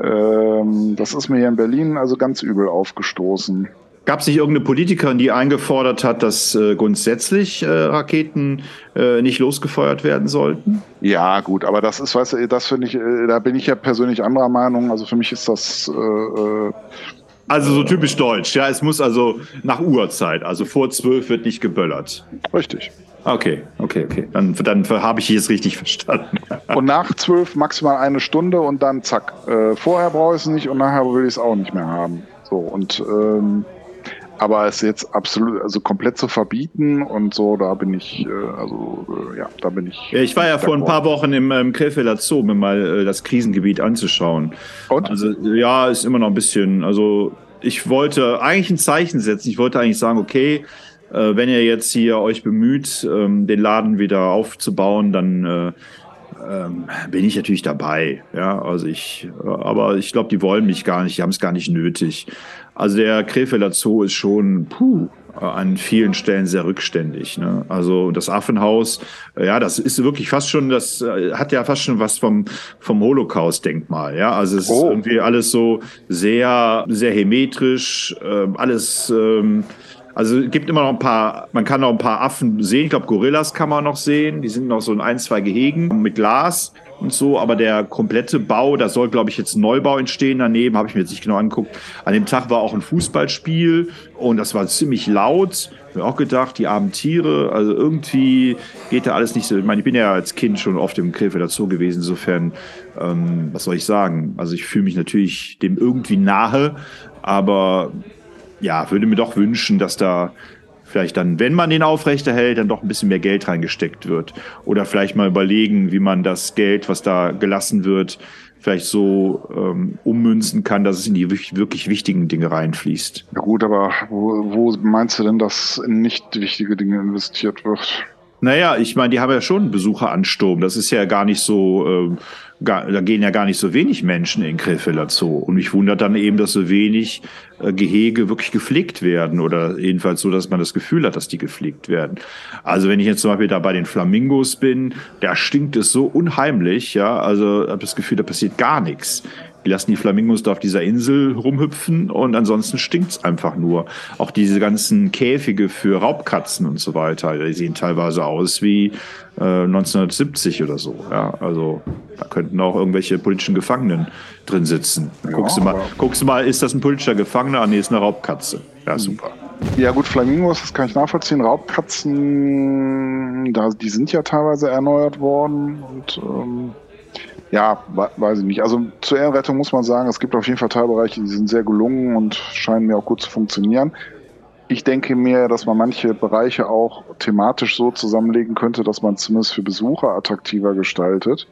Ähm, das ist mir hier in Berlin also ganz übel aufgestoßen. Gab es nicht irgendeine Politikerin, die eingefordert hat, dass äh, grundsätzlich äh, Raketen äh, nicht losgefeuert werden sollten? Ja, gut, aber das ist, weißt du, das finde ich, äh, da bin ich ja persönlich anderer Meinung. Also für mich ist das. Äh, äh, also so typisch deutsch, ja. Es muss also nach Uhrzeit, also vor zwölf wird nicht geböllert. Richtig. Okay, okay, okay. Dann, dann habe ich es richtig verstanden. und nach zwölf maximal eine Stunde und dann zack. Vorher brauche ich es nicht und nachher will ich es auch nicht mehr haben. So, und ähm, aber es jetzt absolut, also komplett zu verbieten und so, da bin ich, äh, also äh, ja, da bin ich. Ich war ja vor ein paar Wochen im ähm, Krefelder Zoo, mir mal äh, das Krisengebiet anzuschauen. Und? Also ja, ist immer noch ein bisschen, also ich wollte eigentlich ein Zeichen setzen. Ich wollte eigentlich sagen, okay, wenn ihr jetzt hier euch bemüht, ähm, den Laden wieder aufzubauen, dann äh, ähm, bin ich natürlich dabei. Ja, also ich, aber ich glaube, die wollen mich gar nicht, die haben es gar nicht nötig. Also der Krefelder Zoo ist schon, puh, an vielen Stellen sehr rückständig. Ne? Also das Affenhaus, ja, das ist wirklich fast schon, das äh, hat ja fast schon was vom, vom Holocaust-Denkmal. Ja, also es oh. ist irgendwie alles so sehr, sehr hemetrisch, äh, alles, ähm, also es gibt immer noch ein paar, man kann noch ein paar Affen sehen. Ich glaube, Gorillas kann man noch sehen. Die sind noch so in ein, zwei Gehegen mit Glas und so, aber der komplette Bau, da soll, glaube ich, jetzt Neubau entstehen daneben, habe ich mir jetzt nicht genau angeguckt. An dem Tag war auch ein Fußballspiel und das war ziemlich laut. Ich habe auch gedacht, die armen Tiere, also irgendwie geht da alles nicht so. Ich meine, ich bin ja als Kind schon oft im Krefelder Zoo gewesen, insofern, ähm, was soll ich sagen? Also ich fühle mich natürlich dem irgendwie nahe, aber ja, würde mir doch wünschen, dass da vielleicht dann, wenn man den aufrechterhält, dann doch ein bisschen mehr Geld reingesteckt wird. Oder vielleicht mal überlegen, wie man das Geld, was da gelassen wird, vielleicht so ähm, ummünzen kann, dass es in die wirklich wichtigen Dinge reinfließt. Ja gut, aber wo, wo meinst du denn, dass in nicht wichtige Dinge investiert wird? Naja, ich meine, die haben ja schon Besucheransturm. Das ist ja gar nicht so, äh, gar, da gehen ja gar nicht so wenig Menschen in Krefelder Zoo. Und mich wundert dann eben, dass so wenig äh, Gehege wirklich gepflegt werden oder jedenfalls so, dass man das Gefühl hat, dass die gepflegt werden. Also wenn ich jetzt zum Beispiel da bei den Flamingos bin, da stinkt es so unheimlich, ja, also habe das Gefühl, da passiert gar nichts. Die lassen die Flamingos da auf dieser Insel rumhüpfen und ansonsten stinkt's einfach nur. Auch diese ganzen Käfige für Raubkatzen und so weiter, die sehen teilweise aus wie äh, 1970 oder so. Ja, also da könnten auch irgendwelche politischen Gefangenen drin sitzen. Ja, guckst, du mal, guckst du mal, ist das ein politischer Gefangener? Ah, nee, ist eine Raubkatze. Ja, super. Ja gut, Flamingos, das kann ich nachvollziehen. Raubkatzen, da, die sind ja teilweise erneuert worden und ähm, ja, weiß ich nicht. Also zur Ehrenrettung muss man sagen, es gibt auf jeden Fall Teilbereiche, die sind sehr gelungen und scheinen mir auch gut zu funktionieren. Ich denke mir, dass man manche Bereiche auch thematisch so zusammenlegen könnte, dass man zumindest für Besucher attraktiver gestaltet.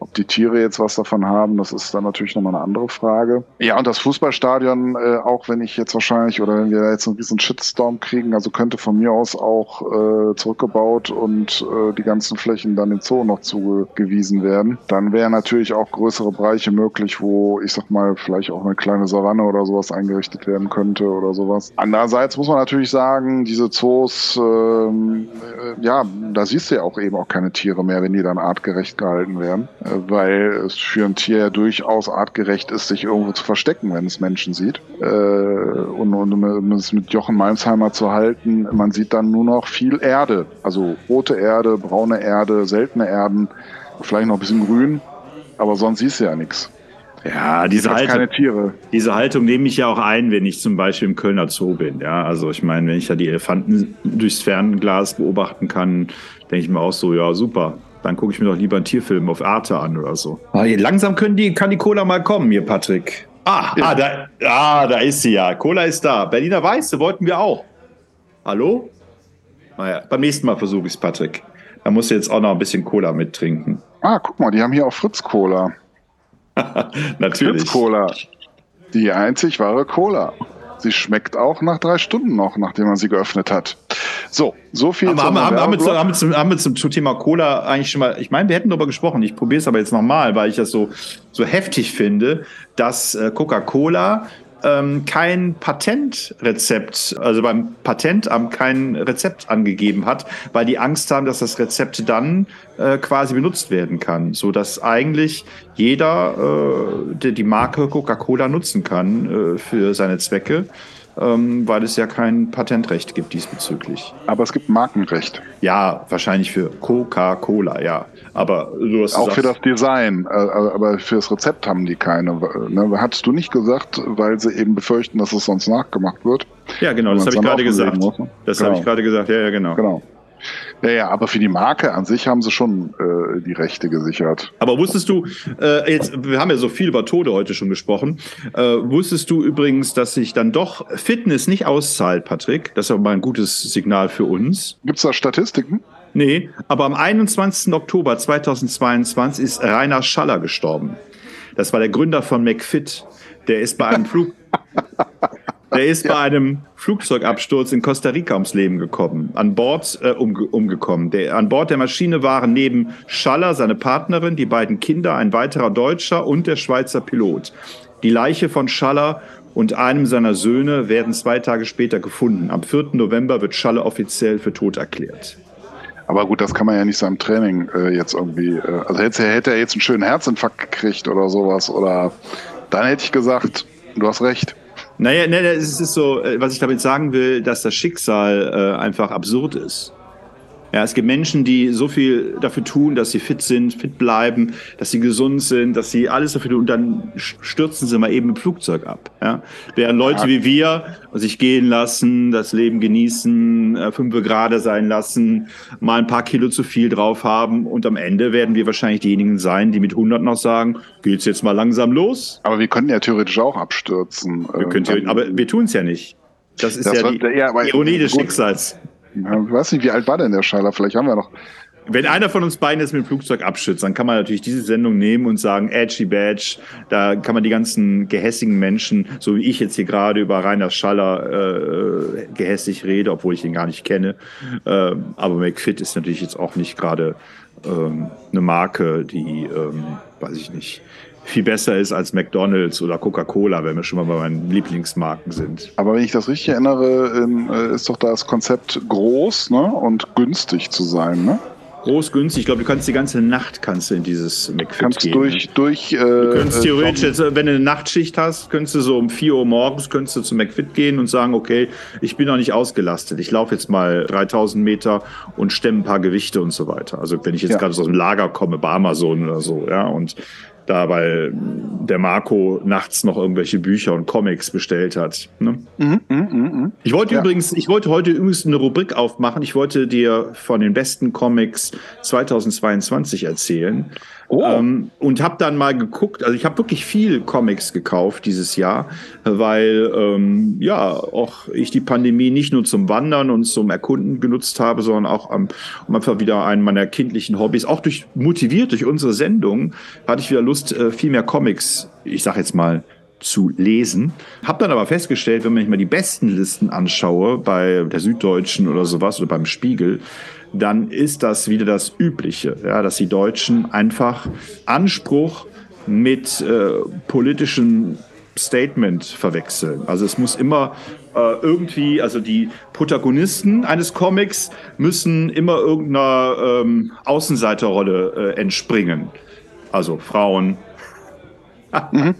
Ob die Tiere jetzt was davon haben, das ist dann natürlich nochmal eine andere Frage. Ja, und das Fußballstadion, äh, auch wenn ich jetzt wahrscheinlich oder wenn wir jetzt einen riesen Shitstorm kriegen, also könnte von mir aus auch äh, zurückgebaut und äh, die ganzen Flächen dann im Zoo noch zugewiesen werden. Dann wären natürlich auch größere Bereiche möglich, wo ich sag mal vielleicht auch eine kleine Savanne oder sowas eingerichtet werden könnte oder sowas. Andererseits muss man natürlich sagen, diese Zoos, ähm, äh, ja, da siehst du ja auch eben auch keine Tiere mehr, wenn die dann artgerecht gehalten werden weil es für ein Tier ja durchaus artgerecht ist, sich irgendwo zu verstecken, wenn es Menschen sieht. Äh, und, um es mit Jochen Malmsheimer zu halten, man sieht dann nur noch viel Erde, also rote Erde, braune Erde, seltene Erden, vielleicht noch ein bisschen grün, aber sonst siehst du ja nichts. Ja, diese Haltung, diese Haltung nehme ich ja auch ein, wenn ich zum Beispiel im Kölner Zoo bin. Ja, also ich meine, wenn ich da die Elefanten durchs Fernglas beobachten kann, denke ich mir auch so, ja, super. Dann gucke ich mir doch lieber einen Tierfilm auf Arte an oder so. Ah, langsam können die, kann die Cola mal kommen, hier, Patrick. Ah, ja. ah, da, ah, da ist sie ja. Cola ist da. Berliner Weiße wollten wir auch. Hallo? Naja, beim nächsten Mal versuche ich es, Patrick. Da musst du jetzt auch noch ein bisschen Cola mittrinken. Ah, guck mal, die haben hier auch Fritz-Cola. Natürlich. Fritz-Cola. Die einzig wahre Cola. Sie schmeckt auch nach drei Stunden noch, nachdem man sie geöffnet hat. So, so viel aber haben, haben, haben, wir zum, haben, wir zum, haben wir zum Thema Cola eigentlich schon mal, ich meine, wir hätten darüber gesprochen, ich probiere es aber jetzt nochmal, weil ich das so, so heftig finde, dass äh, Coca-Cola ähm, kein Patentrezept, also beim Patentamt kein Rezept angegeben hat, weil die Angst haben, dass das Rezept dann äh, quasi benutzt werden kann, so dass eigentlich jeder äh, die, die Marke Coca-Cola nutzen kann äh, für seine Zwecke ähm, weil es ja kein Patentrecht gibt diesbezüglich. Aber es gibt Markenrecht. Ja, wahrscheinlich für Coca-Cola, ja. Aber du hast auch für das Design, äh, äh, aber für das Rezept haben die keine. Ne? Hattest du nicht gesagt, weil sie eben befürchten, dass es sonst nachgemacht wird? Ja, genau, das habe ich gerade gesagt. Muss, ne? Das genau. habe ich gerade gesagt, ja, ja, genau. Genau. Ja, ja, aber für die Marke an sich haben sie schon äh, die Rechte gesichert. Aber wusstest du, äh, jetzt, wir haben ja so viel über Tode heute schon gesprochen, äh, wusstest du übrigens, dass sich dann doch Fitness nicht auszahlt, Patrick? Das ist aber mal ein gutes Signal für uns. Gibt es da Statistiken? Nee, aber am 21. Oktober 2022 ist Rainer Schaller gestorben. Das war der Gründer von McFit. Der ist bei einem Flug. Der ist ja. bei einem Flugzeugabsturz in Costa Rica ums Leben gekommen, an Bord äh, umge umgekommen. Der, an Bord der Maschine waren neben Schaller, seine Partnerin, die beiden Kinder, ein weiterer Deutscher und der Schweizer Pilot. Die Leiche von Schaller und einem seiner Söhne werden zwei Tage später gefunden. Am 4. November wird Schaller offiziell für tot erklärt. Aber gut, das kann man ja nicht seinem Training äh, jetzt irgendwie. Äh, also hätte, hätte er jetzt einen schönen Herzinfarkt gekriegt oder sowas. Oder dann hätte ich gesagt, du hast recht. Naja, ne, es ist so, äh, was ich damit sagen will, dass das Schicksal äh, einfach absurd ist. Ja, es gibt Menschen, die so viel dafür tun, dass sie fit sind, fit bleiben, dass sie gesund sind, dass sie alles dafür tun und dann stürzen sie mal eben im Flugzeug ab. Ja? Während Leute wie wir sich gehen lassen, das Leben genießen, äh, fünf gerade sein lassen, mal ein paar Kilo zu viel drauf haben und am Ende werden wir wahrscheinlich diejenigen sein, die mit 100 noch sagen, geht's jetzt mal langsam los? Aber wir könnten ja theoretisch auch abstürzen. Wir können aber wir tun es ja nicht. Das ist das ja die ja, Ironie des. Schicksals. Ja, ich weiß nicht, wie alt war denn der Schaller? Vielleicht haben wir noch. Wenn einer von uns beiden jetzt mit dem Flugzeug abschützt, dann kann man natürlich diese Sendung nehmen und sagen, Edgy Badge, da kann man die ganzen gehässigen Menschen, so wie ich jetzt hier gerade über Rainer Schaller äh, gehässig rede, obwohl ich ihn gar nicht kenne. Äh, aber McFit ist natürlich jetzt auch nicht gerade ähm, eine Marke, die, ähm, weiß ich nicht, viel besser ist als McDonald's oder Coca-Cola, wenn wir schon mal bei meinen Lieblingsmarken sind. Aber wenn ich das richtig erinnere, ähm, äh, ist doch das Konzept groß ne? und günstig zu sein, ne? Groß, günstig. Ich glaube, du kannst die ganze Nacht kannst du in dieses McFit kannst gehen. Durch, ne? durch, äh, du könntest theoretisch, jetzt, wenn du eine Nachtschicht hast, könntest du so um 4 Uhr morgens könntest du zum McFit gehen und sagen, okay, ich bin noch nicht ausgelastet. Ich laufe jetzt mal 3000 Meter und stemme ein paar Gewichte und so weiter. Also wenn ich jetzt ja. gerade aus dem Lager komme bei Amazon oder so, ja, und da, weil der Marco nachts noch irgendwelche Bücher und Comics bestellt hat. Ne? Mhm, mh, mh, mh. Ich wollte ja. übrigens, ich wollte heute übrigens eine Rubrik aufmachen. Ich wollte dir von den besten Comics 2022 erzählen. Oh. Ähm, und habe dann mal geguckt, also ich habe wirklich viel Comics gekauft dieses Jahr, weil ähm, ja auch ich die Pandemie nicht nur zum Wandern und zum Erkunden genutzt habe, sondern auch um, um einfach wieder einen meiner kindlichen Hobbys, auch durch motiviert durch unsere Sendung, hatte ich wieder Lust, äh, viel mehr Comics, ich sag jetzt mal, zu lesen. Hab dann aber festgestellt, wenn sich mal die besten Listen anschaue, bei der Süddeutschen oder sowas oder beim Spiegel, dann ist das wieder das Übliche, ja, dass die Deutschen einfach Anspruch mit äh, politischen Statement verwechseln. Also es muss immer äh, irgendwie, also die Protagonisten eines Comics müssen immer irgendeiner ähm, Außenseiterrolle äh, entspringen. Also Frauen. mhm.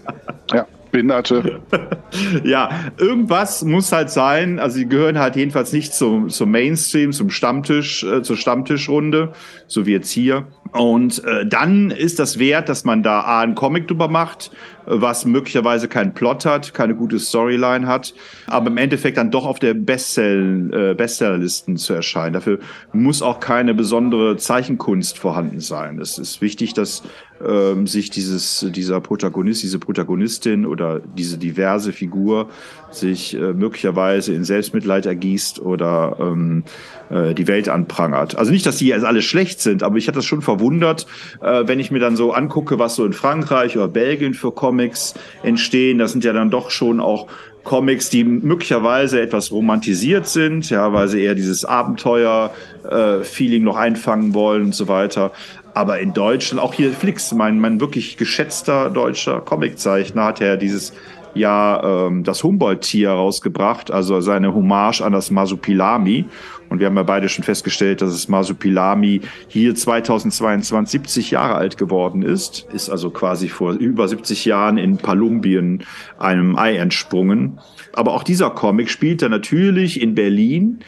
Ja. Behinderte. ja, irgendwas muss halt sein. Also sie gehören halt jedenfalls nicht zum, zum Mainstream, zum Stammtisch, äh, zur Stammtischrunde, so wie jetzt hier. Und äh, dann ist das wert, dass man da A, einen Comic drüber macht, was möglicherweise keinen Plot hat, keine gute Storyline hat, aber im Endeffekt dann doch auf der Bestsell äh, Bestsellerlisten zu erscheinen. Dafür muss auch keine besondere Zeichenkunst vorhanden sein. Es ist wichtig, dass ähm, sich dieses, dieser Protagonist, diese Protagonistin oder diese diverse Figur sich äh, möglicherweise in Selbstmitleid ergießt oder ähm, äh, die Welt anprangert. Also nicht, dass die jetzt alle schlecht sind, aber ich hatte das schon verwundert, äh, wenn ich mir dann so angucke, was so in Frankreich oder Belgien für Comics entstehen. Das sind ja dann doch schon auch Comics, die möglicherweise etwas romantisiert sind, ja, weil sie eher dieses Abenteuer-Feeling äh, noch einfangen wollen und so weiter. Aber in Deutschland, auch hier Flix, mein, mein wirklich geschätzter deutscher Comiczeichner, hat ja dieses Jahr ähm, das Humboldt-Tier rausgebracht, also seine Hommage an das Masupilami. Und wir haben ja beide schon festgestellt, dass das Masupilami hier 2022 70 Jahre alt geworden ist. Ist also quasi vor über 70 Jahren in Palumbien einem Ei entsprungen. Aber auch dieser Comic spielt er natürlich in Berlin.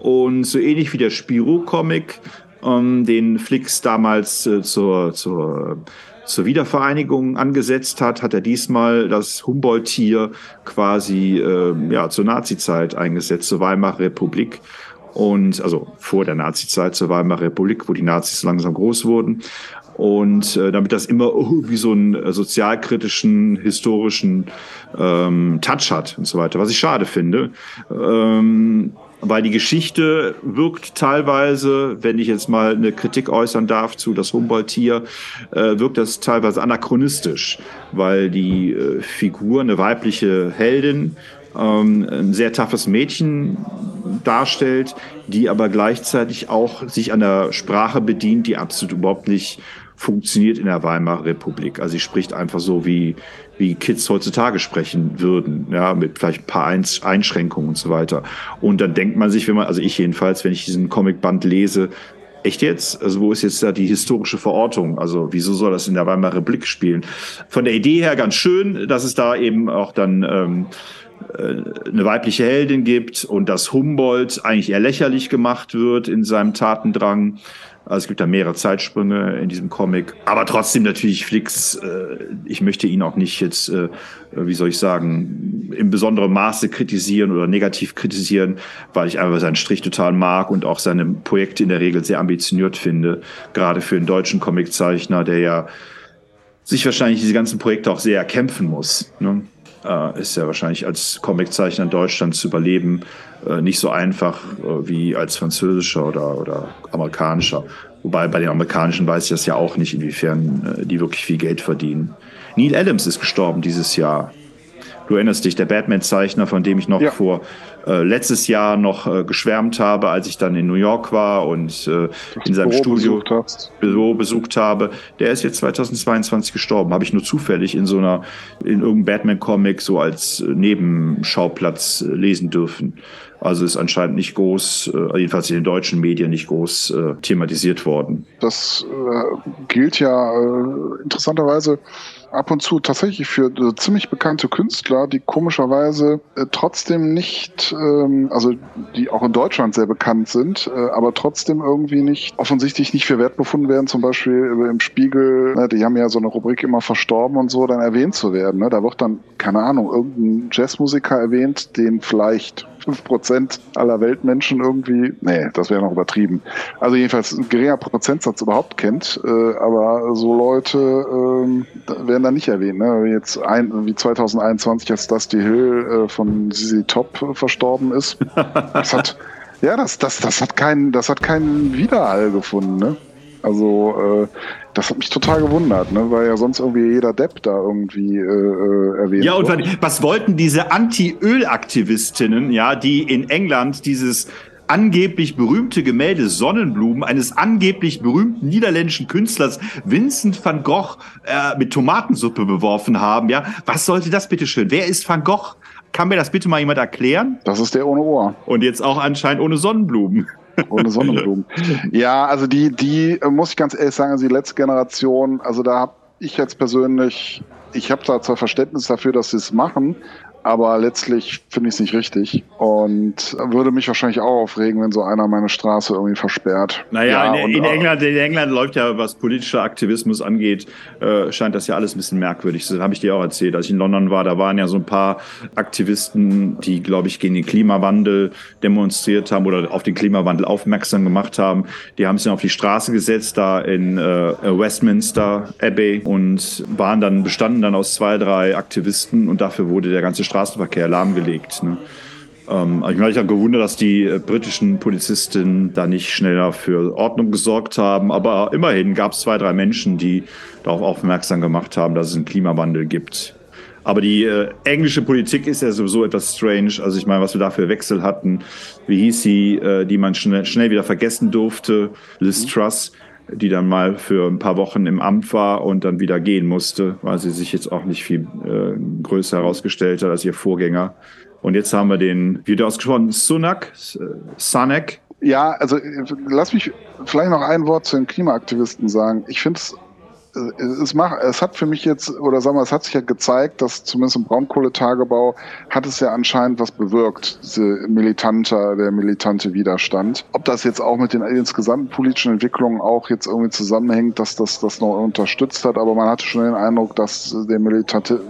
Und so ähnlich wie der Spiro-Comic ähm, den Flix damals äh, zur, zur, zur Wiedervereinigung angesetzt hat, hat er diesmal das Humboldt-Tier quasi äh, ja, zur Nazizeit eingesetzt, zur Weimarer Republik. Und also vor der Nazizeit zur Weimarer Republik, wo die Nazis langsam groß wurden. Und äh, damit das immer irgendwie so einen äh, sozialkritischen, historischen ähm, Touch hat und so weiter, was ich schade finde. Ähm, weil die Geschichte wirkt teilweise, wenn ich jetzt mal eine Kritik äußern darf zu das Humboldt-Tier, äh, wirkt das teilweise anachronistisch, weil die äh, Figur, eine weibliche Heldin, ähm, ein sehr toughes Mädchen darstellt, die aber gleichzeitig auch sich an der Sprache bedient, die absolut überhaupt nicht funktioniert in der Weimarer Republik. Also sie spricht einfach so, wie, wie Kids heutzutage sprechen würden, ja, mit vielleicht ein paar Einschränkungen und so weiter. Und dann denkt man sich, wenn man, also ich jedenfalls, wenn ich diesen Comicband lese, Echt jetzt? Also wo ist jetzt da die historische Verortung? Also wieso soll das in der Weimarer Republik spielen? Von der Idee her ganz schön, dass es da eben auch dann ähm, äh, eine weibliche Heldin gibt und dass Humboldt eigentlich eher lächerlich gemacht wird in seinem Tatendrang. Also es gibt da mehrere Zeitsprünge in diesem Comic. Aber trotzdem natürlich Flix, äh, ich möchte ihn auch nicht jetzt, äh, wie soll ich sagen, im besonderen Maße kritisieren oder negativ kritisieren, weil ich einfach seinen Strich total mag und auch seine Projekte in der Regel sehr ambitioniert finde. Gerade für einen deutschen Comiczeichner, der ja sich wahrscheinlich diese ganzen Projekte auch sehr erkämpfen muss. Ne? Äh, ist ja wahrscheinlich als Comiczeichner in Deutschland zu überleben äh, nicht so einfach äh, wie als französischer oder, oder amerikanischer. Wobei bei den amerikanischen weiß ich das ja auch nicht, inwiefern äh, die wirklich viel Geld verdienen. Neil Adams ist gestorben dieses Jahr. Du erinnerst dich, der Batman-Zeichner, von dem ich noch ja. vor äh, letztes Jahr noch äh, geschwärmt habe, als ich dann in New York war und äh, in seinem Büro Studio Büro besucht habe. Der ist jetzt 2022 gestorben. Habe ich nur zufällig in so einer, in irgendeinem Batman-Comic so als Nebenschauplatz äh, lesen dürfen. Also ist anscheinend nicht groß, äh, jedenfalls in den deutschen Medien nicht groß äh, thematisiert worden. Das äh, gilt ja äh, interessanterweise ab und zu tatsächlich für äh, ziemlich bekannte Künstler, die komischerweise äh, trotzdem nicht, ähm, also die auch in Deutschland sehr bekannt sind, äh, aber trotzdem irgendwie nicht, offensichtlich nicht für wert befunden werden, zum Beispiel im Spiegel, ne, die haben ja so eine Rubrik immer verstorben und so, dann erwähnt zu werden. Ne? Da wird dann, keine Ahnung, irgendein Jazzmusiker erwähnt, den vielleicht fünf Prozent aller Weltmenschen irgendwie, nee, das wäre noch übertrieben. Also jedenfalls ein geringer Prozentsatz überhaupt kennt, äh, aber so Leute äh, werden da nicht erwähnt. Ne? Jetzt ein, wie 2021, als Dusty Hill äh, von Sisi Top verstorben ist. Das hat, ja, das, das, das hat keinen, das hat keinen Widerhall gefunden, ne? Also äh, das hat mich total gewundert, ne? weil ja sonst irgendwie jeder Depp da irgendwie äh, äh erwähnt Ja, und wird. was wollten diese Anti-Öl-Aktivistinnen, ja, die in England dieses angeblich berühmte Gemälde Sonnenblumen eines angeblich berühmten niederländischen Künstlers Vincent van Gogh äh, mit Tomatensuppe beworfen haben, ja? Was sollte das bitte schön? Wer ist van Gogh? Kann mir das bitte mal jemand erklären? Das ist der ohne Ohr. Und jetzt auch anscheinend ohne Sonnenblumen. Ohne Sonnenblumen. ja, also die, die, äh, muss ich ganz ehrlich sagen, also die letzte Generation, also da habe ich jetzt persönlich, ich habe da zwar Verständnis dafür, dass sie es machen, aber letztlich finde ich es nicht richtig und würde mich wahrscheinlich auch aufregen, wenn so einer meine Straße irgendwie versperrt. Naja, ja, in, in England, in England läuft ja, was politischer Aktivismus angeht, äh, scheint das ja alles ein bisschen merkwürdig. Das habe ich dir auch erzählt. Als ich in London war, da waren ja so ein paar Aktivisten, die, glaube ich, gegen den Klimawandel demonstriert haben oder auf den Klimawandel aufmerksam gemacht haben. Die haben sich auf die Straße gesetzt, da in äh, Westminster Abbey und waren dann, bestanden dann aus zwei, drei Aktivisten und dafür wurde der ganze Straßenverkehr lahmgelegt. Ne? Ähm, ich meine, ich habe gewundert, dass die äh, britischen Polizisten da nicht schneller für Ordnung gesorgt haben. Aber immerhin gab es zwei, drei Menschen, die darauf aufmerksam gemacht haben, dass es einen Klimawandel gibt. Aber die äh, englische Politik ist ja sowieso etwas strange. Also ich meine, was wir da für Wechsel hatten. Wie hieß sie, äh, die man schnell, schnell wieder vergessen durfte? Liz mhm. Die dann mal für ein paar Wochen im Amt war und dann wieder gehen musste, weil sie sich jetzt auch nicht viel äh, größer herausgestellt hat als ihr Vorgänger. Und jetzt haben wir den, wie wird ausgesprochen, Sunak, Sunak. Ja, also äh, lass mich vielleicht noch ein Wort zu den Klimaaktivisten sagen. Ich finde es es, macht, es hat für mich jetzt, oder sagen wir, es hat sich ja gezeigt, dass zumindest im Braunkohletagebau hat es ja anscheinend was bewirkt, diese militante, der militante Widerstand. Ob das jetzt auch mit den insgesamten politischen Entwicklungen auch jetzt irgendwie zusammenhängt, dass das das noch unterstützt hat, aber man hatte schon den Eindruck, dass der militante,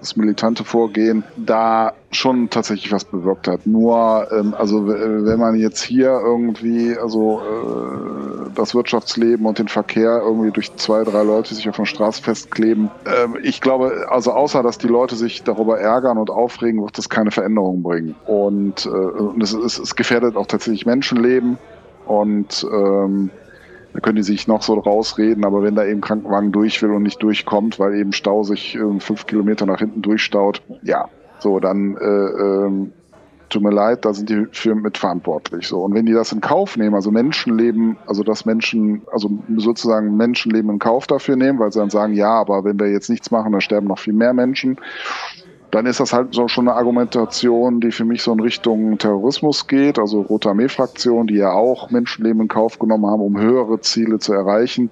das militante Vorgehen da schon tatsächlich was bewirkt hat. Nur, ähm, also wenn man jetzt hier irgendwie, also äh, das Wirtschaftsleben und den Verkehr irgendwie durch zwei, drei Leute die sich auf der Straße festkleben. Ähm, ich glaube, also außer dass die Leute sich darüber ärgern und aufregen, wird das keine Veränderung bringen. Und, äh, und es, es, es gefährdet auch tatsächlich Menschenleben und ähm, da können die sich noch so rausreden, aber wenn da eben Krankenwagen durch will und nicht durchkommt, weil eben Stau sich äh, fünf Kilometer nach hinten durchstaut, ja, so, dann äh, ähm, tut mir leid, da sind die Firmen mitverantwortlich. So. Und wenn die das in Kauf nehmen, also Menschenleben, also das Menschen, also sozusagen Menschenleben in Kauf dafür nehmen, weil sie dann sagen, ja, aber wenn wir jetzt nichts machen, dann sterben noch viel mehr Menschen, dann ist das halt so schon eine Argumentation, die für mich so in Richtung Terrorismus geht, also Rote Armee-Fraktion, die ja auch Menschenleben in Kauf genommen haben, um höhere Ziele zu erreichen.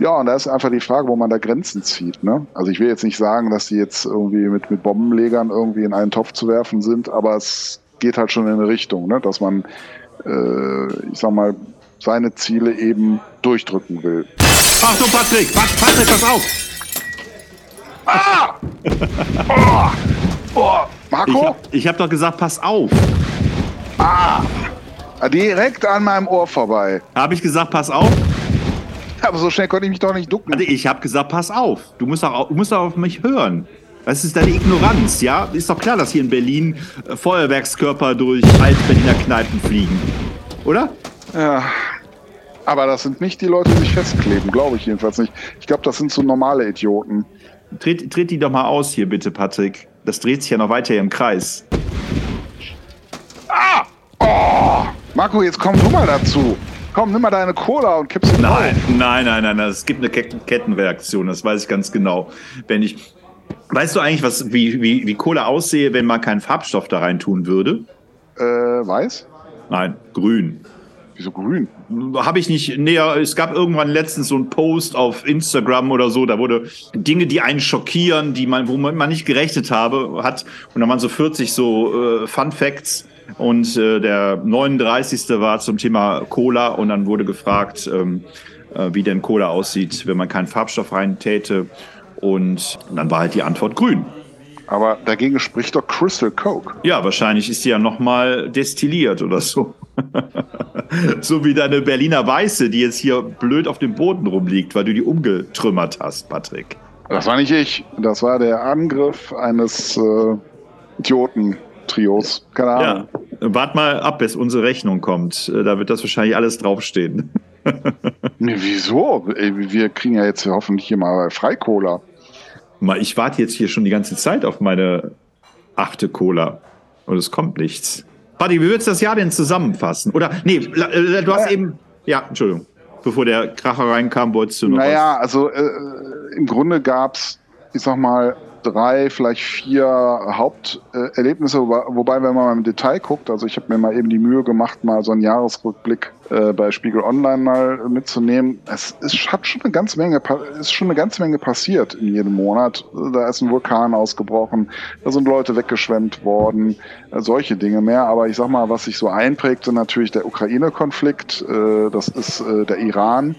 Ja, und da ist einfach die Frage, wo man da Grenzen zieht. Ne? Also ich will jetzt nicht sagen, dass die jetzt irgendwie mit, mit Bombenlegern irgendwie in einen Topf zu werfen sind, aber es geht halt schon in eine Richtung, ne? dass man, äh, ich sag mal, seine Ziele eben durchdrücken will. Achtung, Patrick! Patrick, pass auf! Ah! Oh! Oh! Marco? Ich hab, ich hab doch gesagt, pass auf! Ah! Direkt an meinem Ohr vorbei. Habe ich gesagt, pass auf? Aber so schnell konnte ich mich doch nicht ducken. Also ich habe gesagt, pass auf. Du musst doch, du musst doch auf mich hören. Das ist deine Ignoranz, ja? Ist doch klar, dass hier in Berlin äh, Feuerwerkskörper durch Alt-Berliner Kneipen fliegen. Oder? Ja. Aber das sind nicht die Leute, die sich festkleben, glaube ich jedenfalls nicht. Ich glaube, das sind so normale Idioten. Tritt, tritt die doch mal aus hier, bitte, Patrick. Das dreht sich ja noch weiter im Kreis. Ah! Oh! Marco, jetzt komm du mal dazu. Komm, nimm mal deine Cola und kipp's sie Nein, nein, nein, nein, nein. Es gibt eine Kettenreaktion, das weiß ich ganz genau. Wenn ich. Weißt du eigentlich, was, wie, wie, wie Cola aussehe, wenn man keinen Farbstoff da rein tun würde? Äh, weiß? Nein, grün. Wieso grün? Habe ich nicht näher. Es gab irgendwann letztens so einen Post auf Instagram oder so, da wurde Dinge, die einen schockieren, die man, wo man nicht gerechnet habe, hat. Und da waren so 40 so äh, Fun Facts. Und äh, der 39. war zum Thema Cola und dann wurde gefragt, ähm, äh, wie denn Cola aussieht, wenn man keinen Farbstoff reintäte. Und dann war halt die Antwort grün. Aber dagegen spricht doch Crystal Coke. Ja, wahrscheinlich ist die ja nochmal destilliert oder so. so wie deine Berliner Weiße, die jetzt hier blöd auf dem Boden rumliegt, weil du die umgetrümmert hast, Patrick. Das war nicht ich. Das war der Angriff eines äh, Idioten-Trios. Keine Ahnung. Ja, wart mal ab, bis unsere Rechnung kommt. Äh, da wird das wahrscheinlich alles draufstehen. nee, wieso? Wir kriegen ja jetzt hoffentlich hier mal Freikola. Ich warte jetzt hier schon die ganze Zeit auf meine achte Cola. Und es kommt nichts. Buddy, wie würdest du das Jahr denn zusammenfassen? Oder, nee, äh, du hast eben, ja, Entschuldigung, bevor der Kracher reinkam, wolltest du noch Naja, was? also äh, im Grunde gab es, ich sag mal, drei, vielleicht vier Haupterlebnisse, wobei, wenn man mal im Detail guckt, also ich habe mir mal eben die Mühe gemacht, mal so einen Jahresrückblick äh, bei Spiegel Online mal mitzunehmen. Es ist, hat schon eine ganze Menge, ist schon eine ganze Menge passiert in jedem Monat. Da ist ein Vulkan ausgebrochen, da sind Leute weggeschwemmt worden, äh, solche Dinge mehr. Aber ich sag mal, was sich so einprägt, sind natürlich der Ukraine-Konflikt, äh, das ist äh, der Iran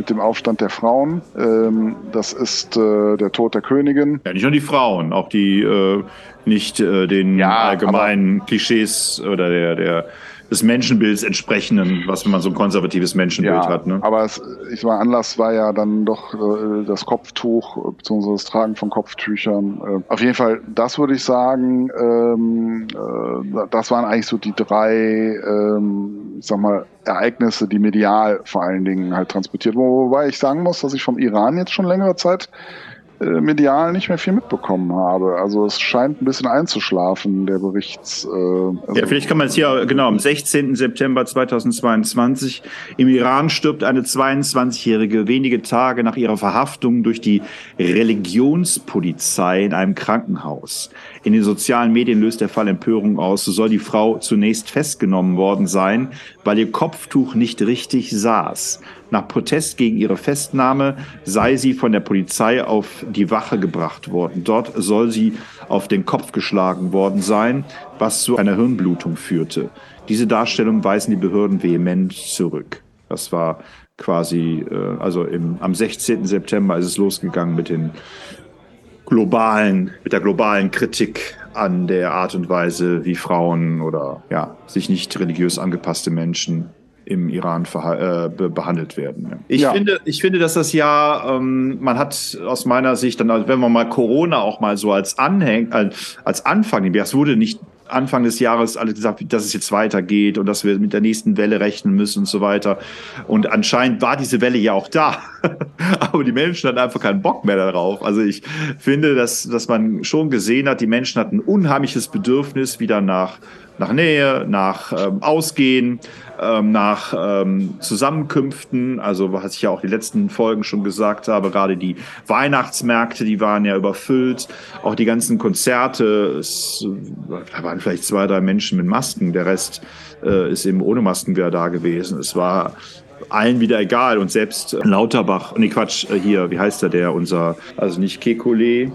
mit dem Aufstand der Frauen. Ähm, das ist äh, der Tod der Königin. Ja, nicht nur die Frauen, auch die äh, nicht äh, den ja, allgemeinen Klischees oder der, der des Menschenbilds entsprechenden, was man so ein konservatives Menschenbild ja, hat. Ne? Aber es, ich war Anlass war ja dann doch äh, das Kopftuch beziehungsweise das Tragen von Kopftüchern. Äh, auf jeden Fall, das würde ich sagen. Ähm, äh, das waren eigentlich so die drei, ähm, ich sag mal, Ereignisse, die medial vor allen Dingen halt transportiert. Wobei ich sagen muss, dass ich vom Iran jetzt schon längere Zeit äh, medial nicht mehr viel mitbekommen habe. Also es scheint ein bisschen einzuschlafen, der Berichts. Äh, also ja, vielleicht kann man es hier, genau, am 16. September 2022 im Iran stirbt eine 22-Jährige wenige Tage nach ihrer Verhaftung durch die Religionspolizei in einem Krankenhaus. In den sozialen Medien löst der Fall Empörung aus. So soll die Frau zunächst festgenommen worden sein, weil ihr Kopftuch nicht richtig saß. Nach Protest gegen ihre Festnahme sei sie von der Polizei auf die Wache gebracht worden. Dort soll sie auf den Kopf geschlagen worden sein, was zu einer Hirnblutung führte. Diese Darstellung weisen die Behörden vehement zurück. Das war quasi, äh, also im, am 16. September ist es losgegangen mit den globalen, mit der globalen Kritik an der Art und Weise, wie Frauen oder ja, sich nicht religiös angepasste Menschen im Iran äh, behandelt werden. Ich, ja. finde, ich finde, dass das ja, ähm, man hat aus meiner Sicht, dann, wenn man mal Corona auch mal so als Anhäng, als, als Anfang, es wurde nicht Anfang des Jahres alles gesagt, dass es jetzt weitergeht und dass wir mit der nächsten Welle rechnen müssen und so weiter. Und anscheinend war diese Welle ja auch da. Aber die Menschen hatten einfach keinen Bock mehr darauf. Also ich finde, dass, dass man schon gesehen hat, die Menschen hatten ein unheimliches Bedürfnis wieder nach nach Nähe, nach ähm, Ausgehen, ähm, nach ähm, Zusammenkünften. Also was ich ja auch die letzten Folgen schon gesagt habe, gerade die Weihnachtsmärkte, die waren ja überfüllt. Auch die ganzen Konzerte, es, da waren vielleicht zwei, drei Menschen mit Masken. Der Rest äh, ist eben ohne Masken wieder da gewesen. Es war allen wieder egal. Und selbst Lauterbach, nee Quatsch, äh, hier, wie heißt der, der unser, also nicht Kekulé,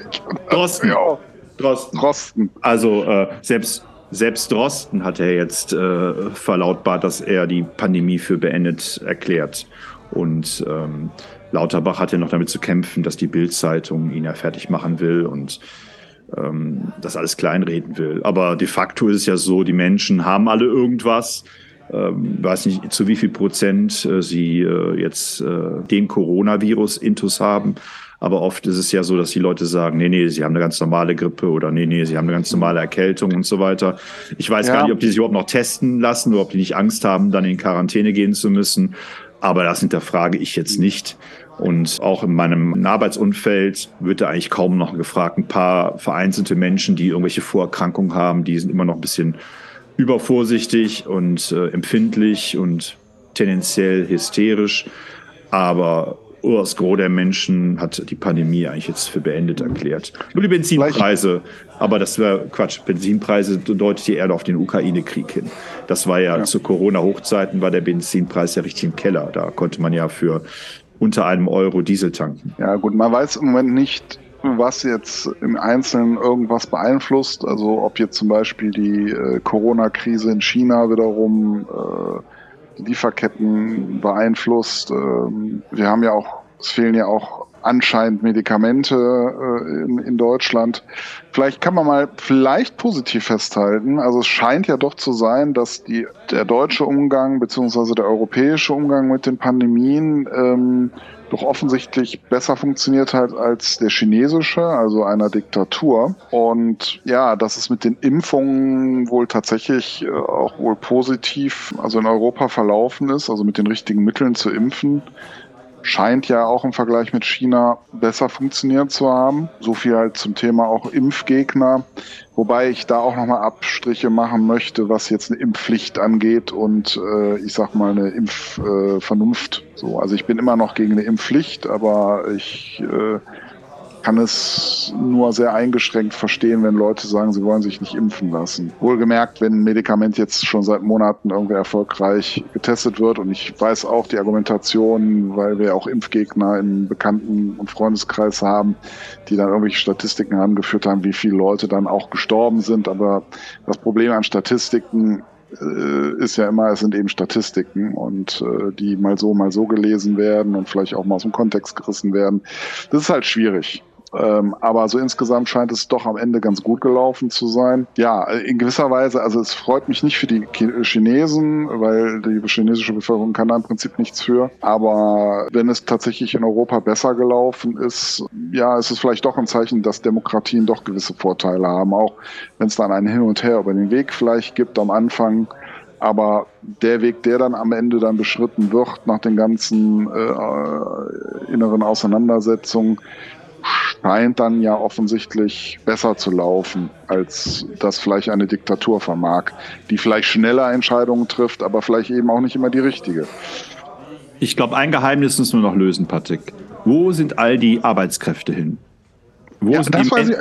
Drosten. Ja. Drosten. Drosten. Also äh, selbst selbst Drosten hat er jetzt äh, verlautbart, dass er die Pandemie für beendet erklärt. Und ähm, Lauterbach hat ja noch damit zu kämpfen, dass die Bild-Zeitung ihn ja fertig machen will und ähm, das alles kleinreden will. Aber de facto ist es ja so, die Menschen haben alle irgendwas. Ähm, weiß nicht, zu wie viel Prozent äh, sie äh, jetzt äh, den Coronavirus-Intus haben. Aber oft ist es ja so, dass die Leute sagen, nee, nee, sie haben eine ganz normale Grippe oder nee, nee, sie haben eine ganz normale Erkältung und so weiter. Ich weiß ja. gar nicht, ob die sich überhaupt noch testen lassen oder ob die nicht Angst haben, dann in Quarantäne gehen zu müssen. Aber das hinterfrage ich jetzt nicht. Und auch in meinem Arbeitsumfeld wird da eigentlich kaum noch gefragt. Ein paar vereinzelte Menschen, die irgendwelche Vorerkrankungen haben, die sind immer noch ein bisschen übervorsichtig und äh, empfindlich und tendenziell hysterisch. Aber das Gros der Menschen hat die Pandemie eigentlich jetzt für beendet erklärt. Nur die Benzinpreise, aber das wäre Quatsch. Benzinpreise deutet die Erde auf den Ukraine-Krieg hin. Das war ja, ja. zu Corona-Hochzeiten war der Benzinpreis ja richtig im Keller. Da konnte man ja für unter einem Euro Diesel tanken. Ja gut, man weiß im Moment nicht, was jetzt im Einzelnen irgendwas beeinflusst. Also ob jetzt zum Beispiel die äh, Corona-Krise in China wiederum äh, Lieferketten beeinflusst. Ähm, wir haben ja auch, es fehlen ja auch anscheinend Medikamente äh, in, in Deutschland. Vielleicht kann man mal vielleicht positiv festhalten. Also es scheint ja doch zu sein, dass die, der deutsche Umgang beziehungsweise der europäische Umgang mit den Pandemien ähm, doch offensichtlich besser funktioniert hat als der chinesische, also einer Diktatur. Und ja, dass es mit den Impfungen wohl tatsächlich äh, auch wohl positiv, also in Europa verlaufen ist, also mit den richtigen Mitteln zu impfen scheint ja auch im Vergleich mit China besser funktioniert zu haben. So viel halt zum Thema auch Impfgegner. Wobei ich da auch nochmal Abstriche machen möchte, was jetzt eine Impfpflicht angeht und äh, ich sag mal eine Impfvernunft. Äh, so, also ich bin immer noch gegen eine Impfpflicht, aber ich äh, kann es nur sehr eingeschränkt verstehen, wenn Leute sagen, sie wollen sich nicht impfen lassen. Wohlgemerkt, wenn ein Medikament jetzt schon seit Monaten irgendwie erfolgreich getestet wird und ich weiß auch die Argumentation, weil wir auch Impfgegner im Bekannten- und Freundeskreis haben, die dann irgendwelche Statistiken angeführt haben, wie viele Leute dann auch gestorben sind. Aber das Problem an Statistiken äh, ist ja immer, es sind eben Statistiken und äh, die mal so, mal so gelesen werden und vielleicht auch mal aus dem Kontext gerissen werden. Das ist halt schwierig. Ähm, aber so insgesamt scheint es doch am Ende ganz gut gelaufen zu sein. Ja, in gewisser Weise, also es freut mich nicht für die Chinesen, weil die chinesische Bevölkerung kann da im Prinzip nichts für. Aber wenn es tatsächlich in Europa besser gelaufen ist, ja, ist es vielleicht doch ein Zeichen, dass Demokratien doch gewisse Vorteile haben, auch wenn es dann ein Hin und Her über den Weg vielleicht gibt am Anfang. Aber der Weg, der dann am Ende dann beschritten wird, nach den ganzen äh, inneren Auseinandersetzungen, scheint dann ja offensichtlich besser zu laufen, als das vielleicht eine Diktatur vermag, die vielleicht schneller Entscheidungen trifft, aber vielleicht eben auch nicht immer die richtige. Ich glaube, ein Geheimnis müssen wir noch lösen, Patrick. Wo sind all die Arbeitskräfte hin? Wo, ja, sind die,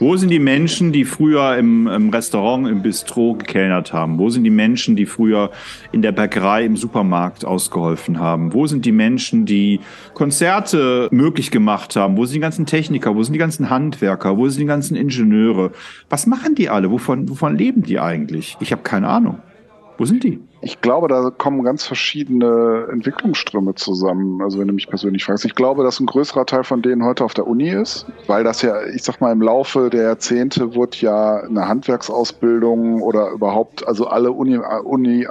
wo sind die Menschen, die früher im, im, Restaurant, im Bistro gekellnert haben? Wo sind die Menschen, die früher in der Bäckerei, im Supermarkt ausgeholfen haben? Wo sind die Menschen, die Konzerte möglich gemacht haben? Wo sind die ganzen Techniker? Wo sind die ganzen Handwerker? Wo sind die ganzen Ingenieure? Was machen die alle? Wovon, wovon leben die eigentlich? Ich habe keine Ahnung. Wo sind die? Ich glaube, da kommen ganz verschiedene Entwicklungsströme zusammen. Also wenn du mich persönlich fragst, ich glaube, dass ein größerer Teil von denen heute auf der Uni ist, weil das ja, ich sag mal, im Laufe der Jahrzehnte wurde ja eine Handwerksausbildung oder überhaupt, also alle Uni, Uni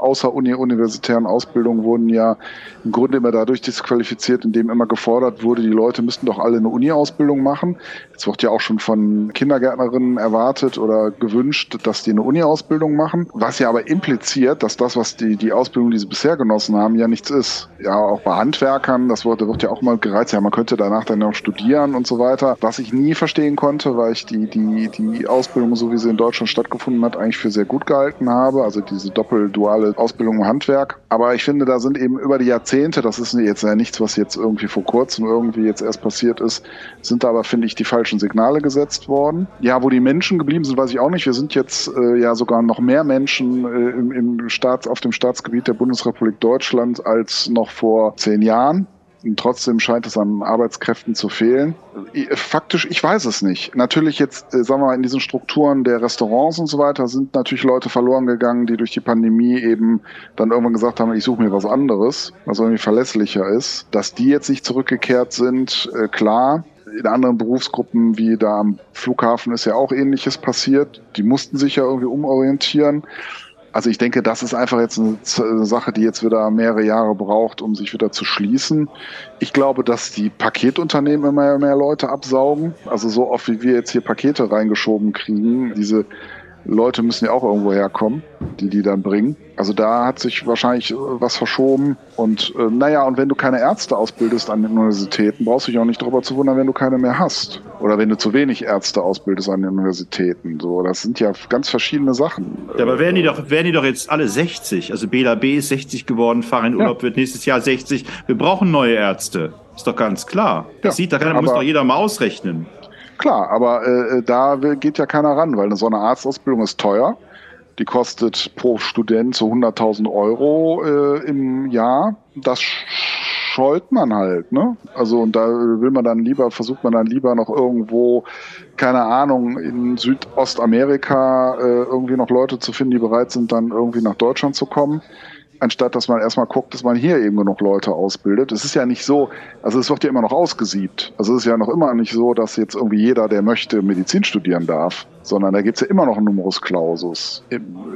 außer Uni universitären Ausbildungen wurden ja im Grunde immer dadurch disqualifiziert, indem immer gefordert wurde, die Leute müssten doch alle eine Uni-Ausbildung machen. Jetzt wird ja auch schon von Kindergärtnerinnen erwartet oder gewünscht, dass die eine Uni-Ausbildung machen, was ja aber impliziert, dass das, was die, die Ausbildung, die sie bisher genossen haben, ja nichts ist. Ja, auch bei Handwerkern, das wird, wird ja auch mal gereizt, ja, man könnte danach dann auch studieren und so weiter. Was ich nie verstehen konnte, weil ich die, die, die Ausbildung, so wie sie in Deutschland stattgefunden hat, eigentlich für sehr gut gehalten habe. Also diese doppelduale Ausbildung im Handwerk. Aber ich finde, da sind eben über die Jahrzehnte, das ist jetzt ja nichts, was jetzt irgendwie vor kurzem irgendwie jetzt erst passiert ist, sind da aber, finde ich, die falschen Signale gesetzt worden. Ja, wo die Menschen geblieben sind, weiß ich auch nicht. Wir sind jetzt äh, ja sogar noch mehr Menschen äh, im, im Staats, auf dem Staatsgebiet der Bundesrepublik Deutschland als noch vor zehn Jahren. Und trotzdem scheint es an Arbeitskräften zu fehlen. Faktisch, ich weiß es nicht. Natürlich jetzt, äh, sagen wir mal, in diesen Strukturen der Restaurants und so weiter sind natürlich Leute verloren gegangen, die durch die Pandemie eben dann irgendwann gesagt haben, ich suche mir was anderes, was irgendwie verlässlicher ist. Dass die jetzt nicht zurückgekehrt sind, äh, klar. In anderen Berufsgruppen wie da am Flughafen ist ja auch ähnliches passiert. Die mussten sich ja irgendwie umorientieren. Also ich denke, das ist einfach jetzt eine Sache, die jetzt wieder mehrere Jahre braucht, um sich wieder zu schließen. Ich glaube, dass die Paketunternehmen immer mehr Leute absaugen. Also so oft wie wir jetzt hier Pakete reingeschoben kriegen, diese Leute müssen ja auch irgendwo herkommen, die die dann bringen. Also da hat sich wahrscheinlich äh, was verschoben. Und äh, naja, und wenn du keine Ärzte ausbildest an den Universitäten, brauchst du dich auch nicht darüber zu wundern, wenn du keine mehr hast. Oder wenn du zu wenig Ärzte ausbildest an den Universitäten. So, das sind ja ganz verschiedene Sachen. Ja, aber werden die doch, werden die doch jetzt alle 60? Also Bela B ist 60 geworden, Farin Urlaub ja. wird nächstes Jahr 60. Wir brauchen neue Ärzte. Ist doch ganz klar. Das ja, sieht, da kann, muss doch jeder mal ausrechnen. Klar, aber äh, da geht ja keiner ran, weil so eine Arztausbildung ist teuer. Die kostet pro Student so 100.000 Euro äh, im Jahr. Das scheut man halt, ne? Also und da will man dann lieber, versucht man dann lieber noch irgendwo, keine Ahnung, in Südostamerika äh, irgendwie noch Leute zu finden, die bereit sind, dann irgendwie nach Deutschland zu kommen anstatt dass man erstmal guckt, dass man hier eben genug Leute ausbildet. Es ist ja nicht so, also es wird ja immer noch ausgesiebt. Also es ist ja noch immer nicht so, dass jetzt irgendwie jeder, der möchte, Medizin studieren darf, sondern da gibt's ja immer noch einen Numerus Clausus.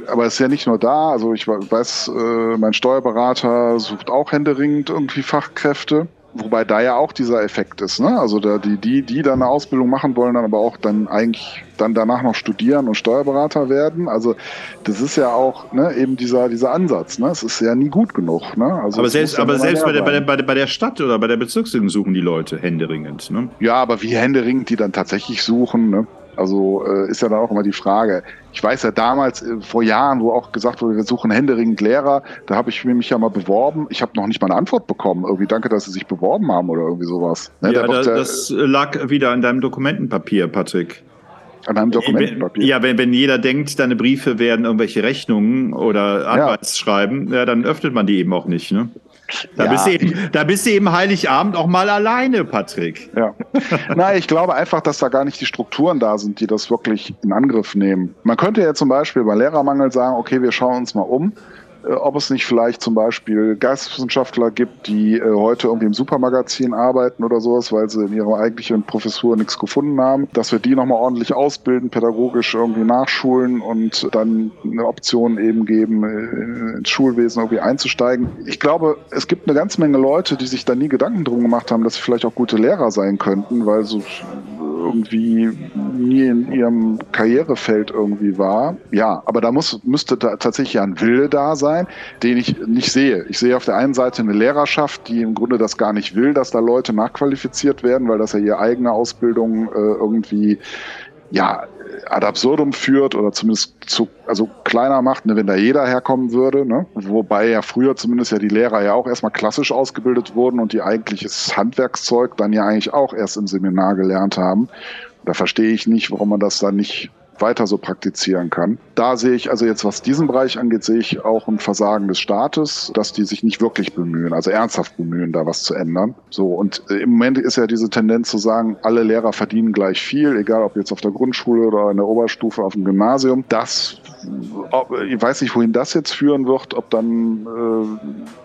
Aber es ist ja nicht nur da, also ich weiß, äh, mein Steuerberater sucht auch händeringend irgendwie Fachkräfte. Wobei da ja auch dieser Effekt ist, ne? Also da, die, die, die dann eine Ausbildung machen wollen, dann aber auch dann eigentlich dann danach noch studieren und Steuerberater werden. Also das ist ja auch ne, eben dieser, dieser Ansatz, ne? Es ist ja nie gut genug. Ne? Also aber selbst, aber selbst bei der, bei, der, bei, der, bei der Stadt oder bei der Bezirksregierung suchen die Leute händeringend, ne? Ja, aber wie händeringend die dann tatsächlich suchen, ne? Also äh, ist ja dann auch immer die Frage. Ich weiß ja damals, äh, vor Jahren, wo auch gesagt wurde, wir suchen händeringend Lehrer, da habe ich mich ja mal beworben. Ich habe noch nicht mal eine Antwort bekommen. Irgendwie danke, dass Sie sich beworben haben oder irgendwie sowas. Ne, ja, da, das lag wieder in deinem Dokumentenpapier, Patrick. An einem Dokumentenpapier. Ja, wenn, wenn jeder denkt, deine Briefe werden irgendwelche Rechnungen oder Anwaltsschreiben, ja. ja, dann öffnet man die eben auch nicht. Ne? Da, ja. bist du eben, da bist du eben Heiligabend auch mal alleine, Patrick. Ja. Na, ich glaube einfach, dass da gar nicht die Strukturen da sind, die das wirklich in Angriff nehmen. Man könnte ja zum Beispiel bei Lehrermangel sagen, okay, wir schauen uns mal um. Äh, ob es nicht vielleicht zum Beispiel Geisteswissenschaftler gibt, die äh, heute irgendwie im Supermagazin arbeiten oder sowas, weil sie in ihrer eigentlichen Professur nichts gefunden haben, dass wir die nochmal ordentlich ausbilden, pädagogisch irgendwie nachschulen und dann eine Option eben geben, äh, ins Schulwesen irgendwie einzusteigen. Ich glaube, es gibt eine ganze Menge Leute, die sich da nie Gedanken drum gemacht haben, dass sie vielleicht auch gute Lehrer sein könnten, weil so irgendwie nie in ihrem Karrierefeld irgendwie war. Ja, aber da muss, müsste da tatsächlich ein Wille da sein, den ich nicht sehe. Ich sehe auf der einen Seite eine Lehrerschaft, die im Grunde das gar nicht will, dass da Leute nachqualifiziert werden, weil das ja ihre eigene Ausbildung äh, irgendwie ja, ad absurdum führt oder zumindest zu, also kleiner macht, ne, wenn da jeder herkommen würde. Ne? Wobei ja früher zumindest ja die Lehrer ja auch erstmal klassisch ausgebildet wurden und die eigentliches Handwerkszeug dann ja eigentlich auch erst im Seminar gelernt haben. Da verstehe ich nicht, warum man das dann nicht weiter so praktizieren kann. Da sehe ich also jetzt, was diesen Bereich angeht, sehe ich auch ein Versagen des Staates, dass die sich nicht wirklich bemühen, also ernsthaft bemühen, da was zu ändern. So und im Moment ist ja diese Tendenz zu sagen, alle Lehrer verdienen gleich viel, egal ob jetzt auf der Grundschule oder in der Oberstufe auf dem Gymnasium. Das, ich weiß nicht, wohin das jetzt führen wird, ob dann äh,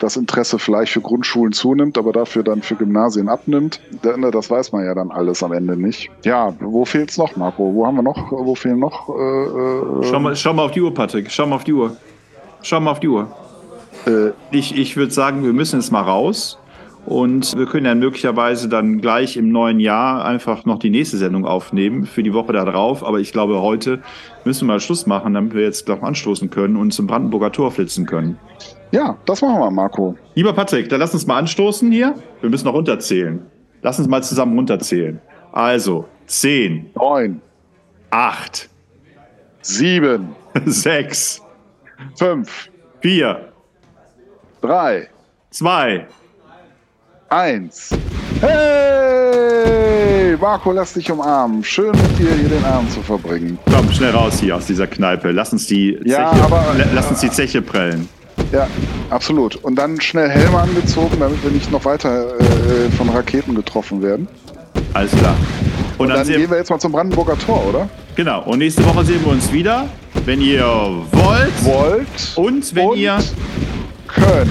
das Interesse vielleicht für Grundschulen zunimmt, aber dafür dann für Gymnasien abnimmt. Das weiß man ja dann alles am Ende nicht. Ja, wo fehlt's noch, Marco? Wo haben wir noch? Wo fehlen noch? Äh, äh schau, mal, schau mal auf die Uhr, Patrick. Schau mal auf die Uhr. Schau mal auf die Uhr. Äh, Ich, ich würde sagen, wir müssen jetzt mal raus. Und wir können ja möglicherweise dann gleich im neuen Jahr einfach noch die nächste Sendung aufnehmen für die Woche da drauf. Aber ich glaube, heute müssen wir mal Schluss machen, damit wir jetzt gleich anstoßen können und zum Brandenburger Tor flitzen können. ja, das machen wir, Marco. Lieber Patrick, dann lass uns mal anstoßen hier. Wir müssen noch runterzählen. Lass uns mal zusammen runterzählen. Also, 10, Neun, 8, sieben, 6, fünf, 4, drei, 2, eins. Hey! Marco, lass dich umarmen. Schön mit dir hier den Abend zu verbringen. komm, schnell raus hier aus dieser Kneipe. Lass uns die Zeche, Ja, aber- la- lass uns die Zeche prellen. Ja, absolut. Und dann schnell Helme angezogen, damit wir nicht noch weiter äh, von Raketen getroffen werden. Alles klar. Und, Und dann, dann gehen wir jetzt mal zum Brandenburger Tor, oder? Genau. Und nächste Woche sehen wir uns wieder, wenn ihr wollt. Wollt Und wenn und ihr. könnt.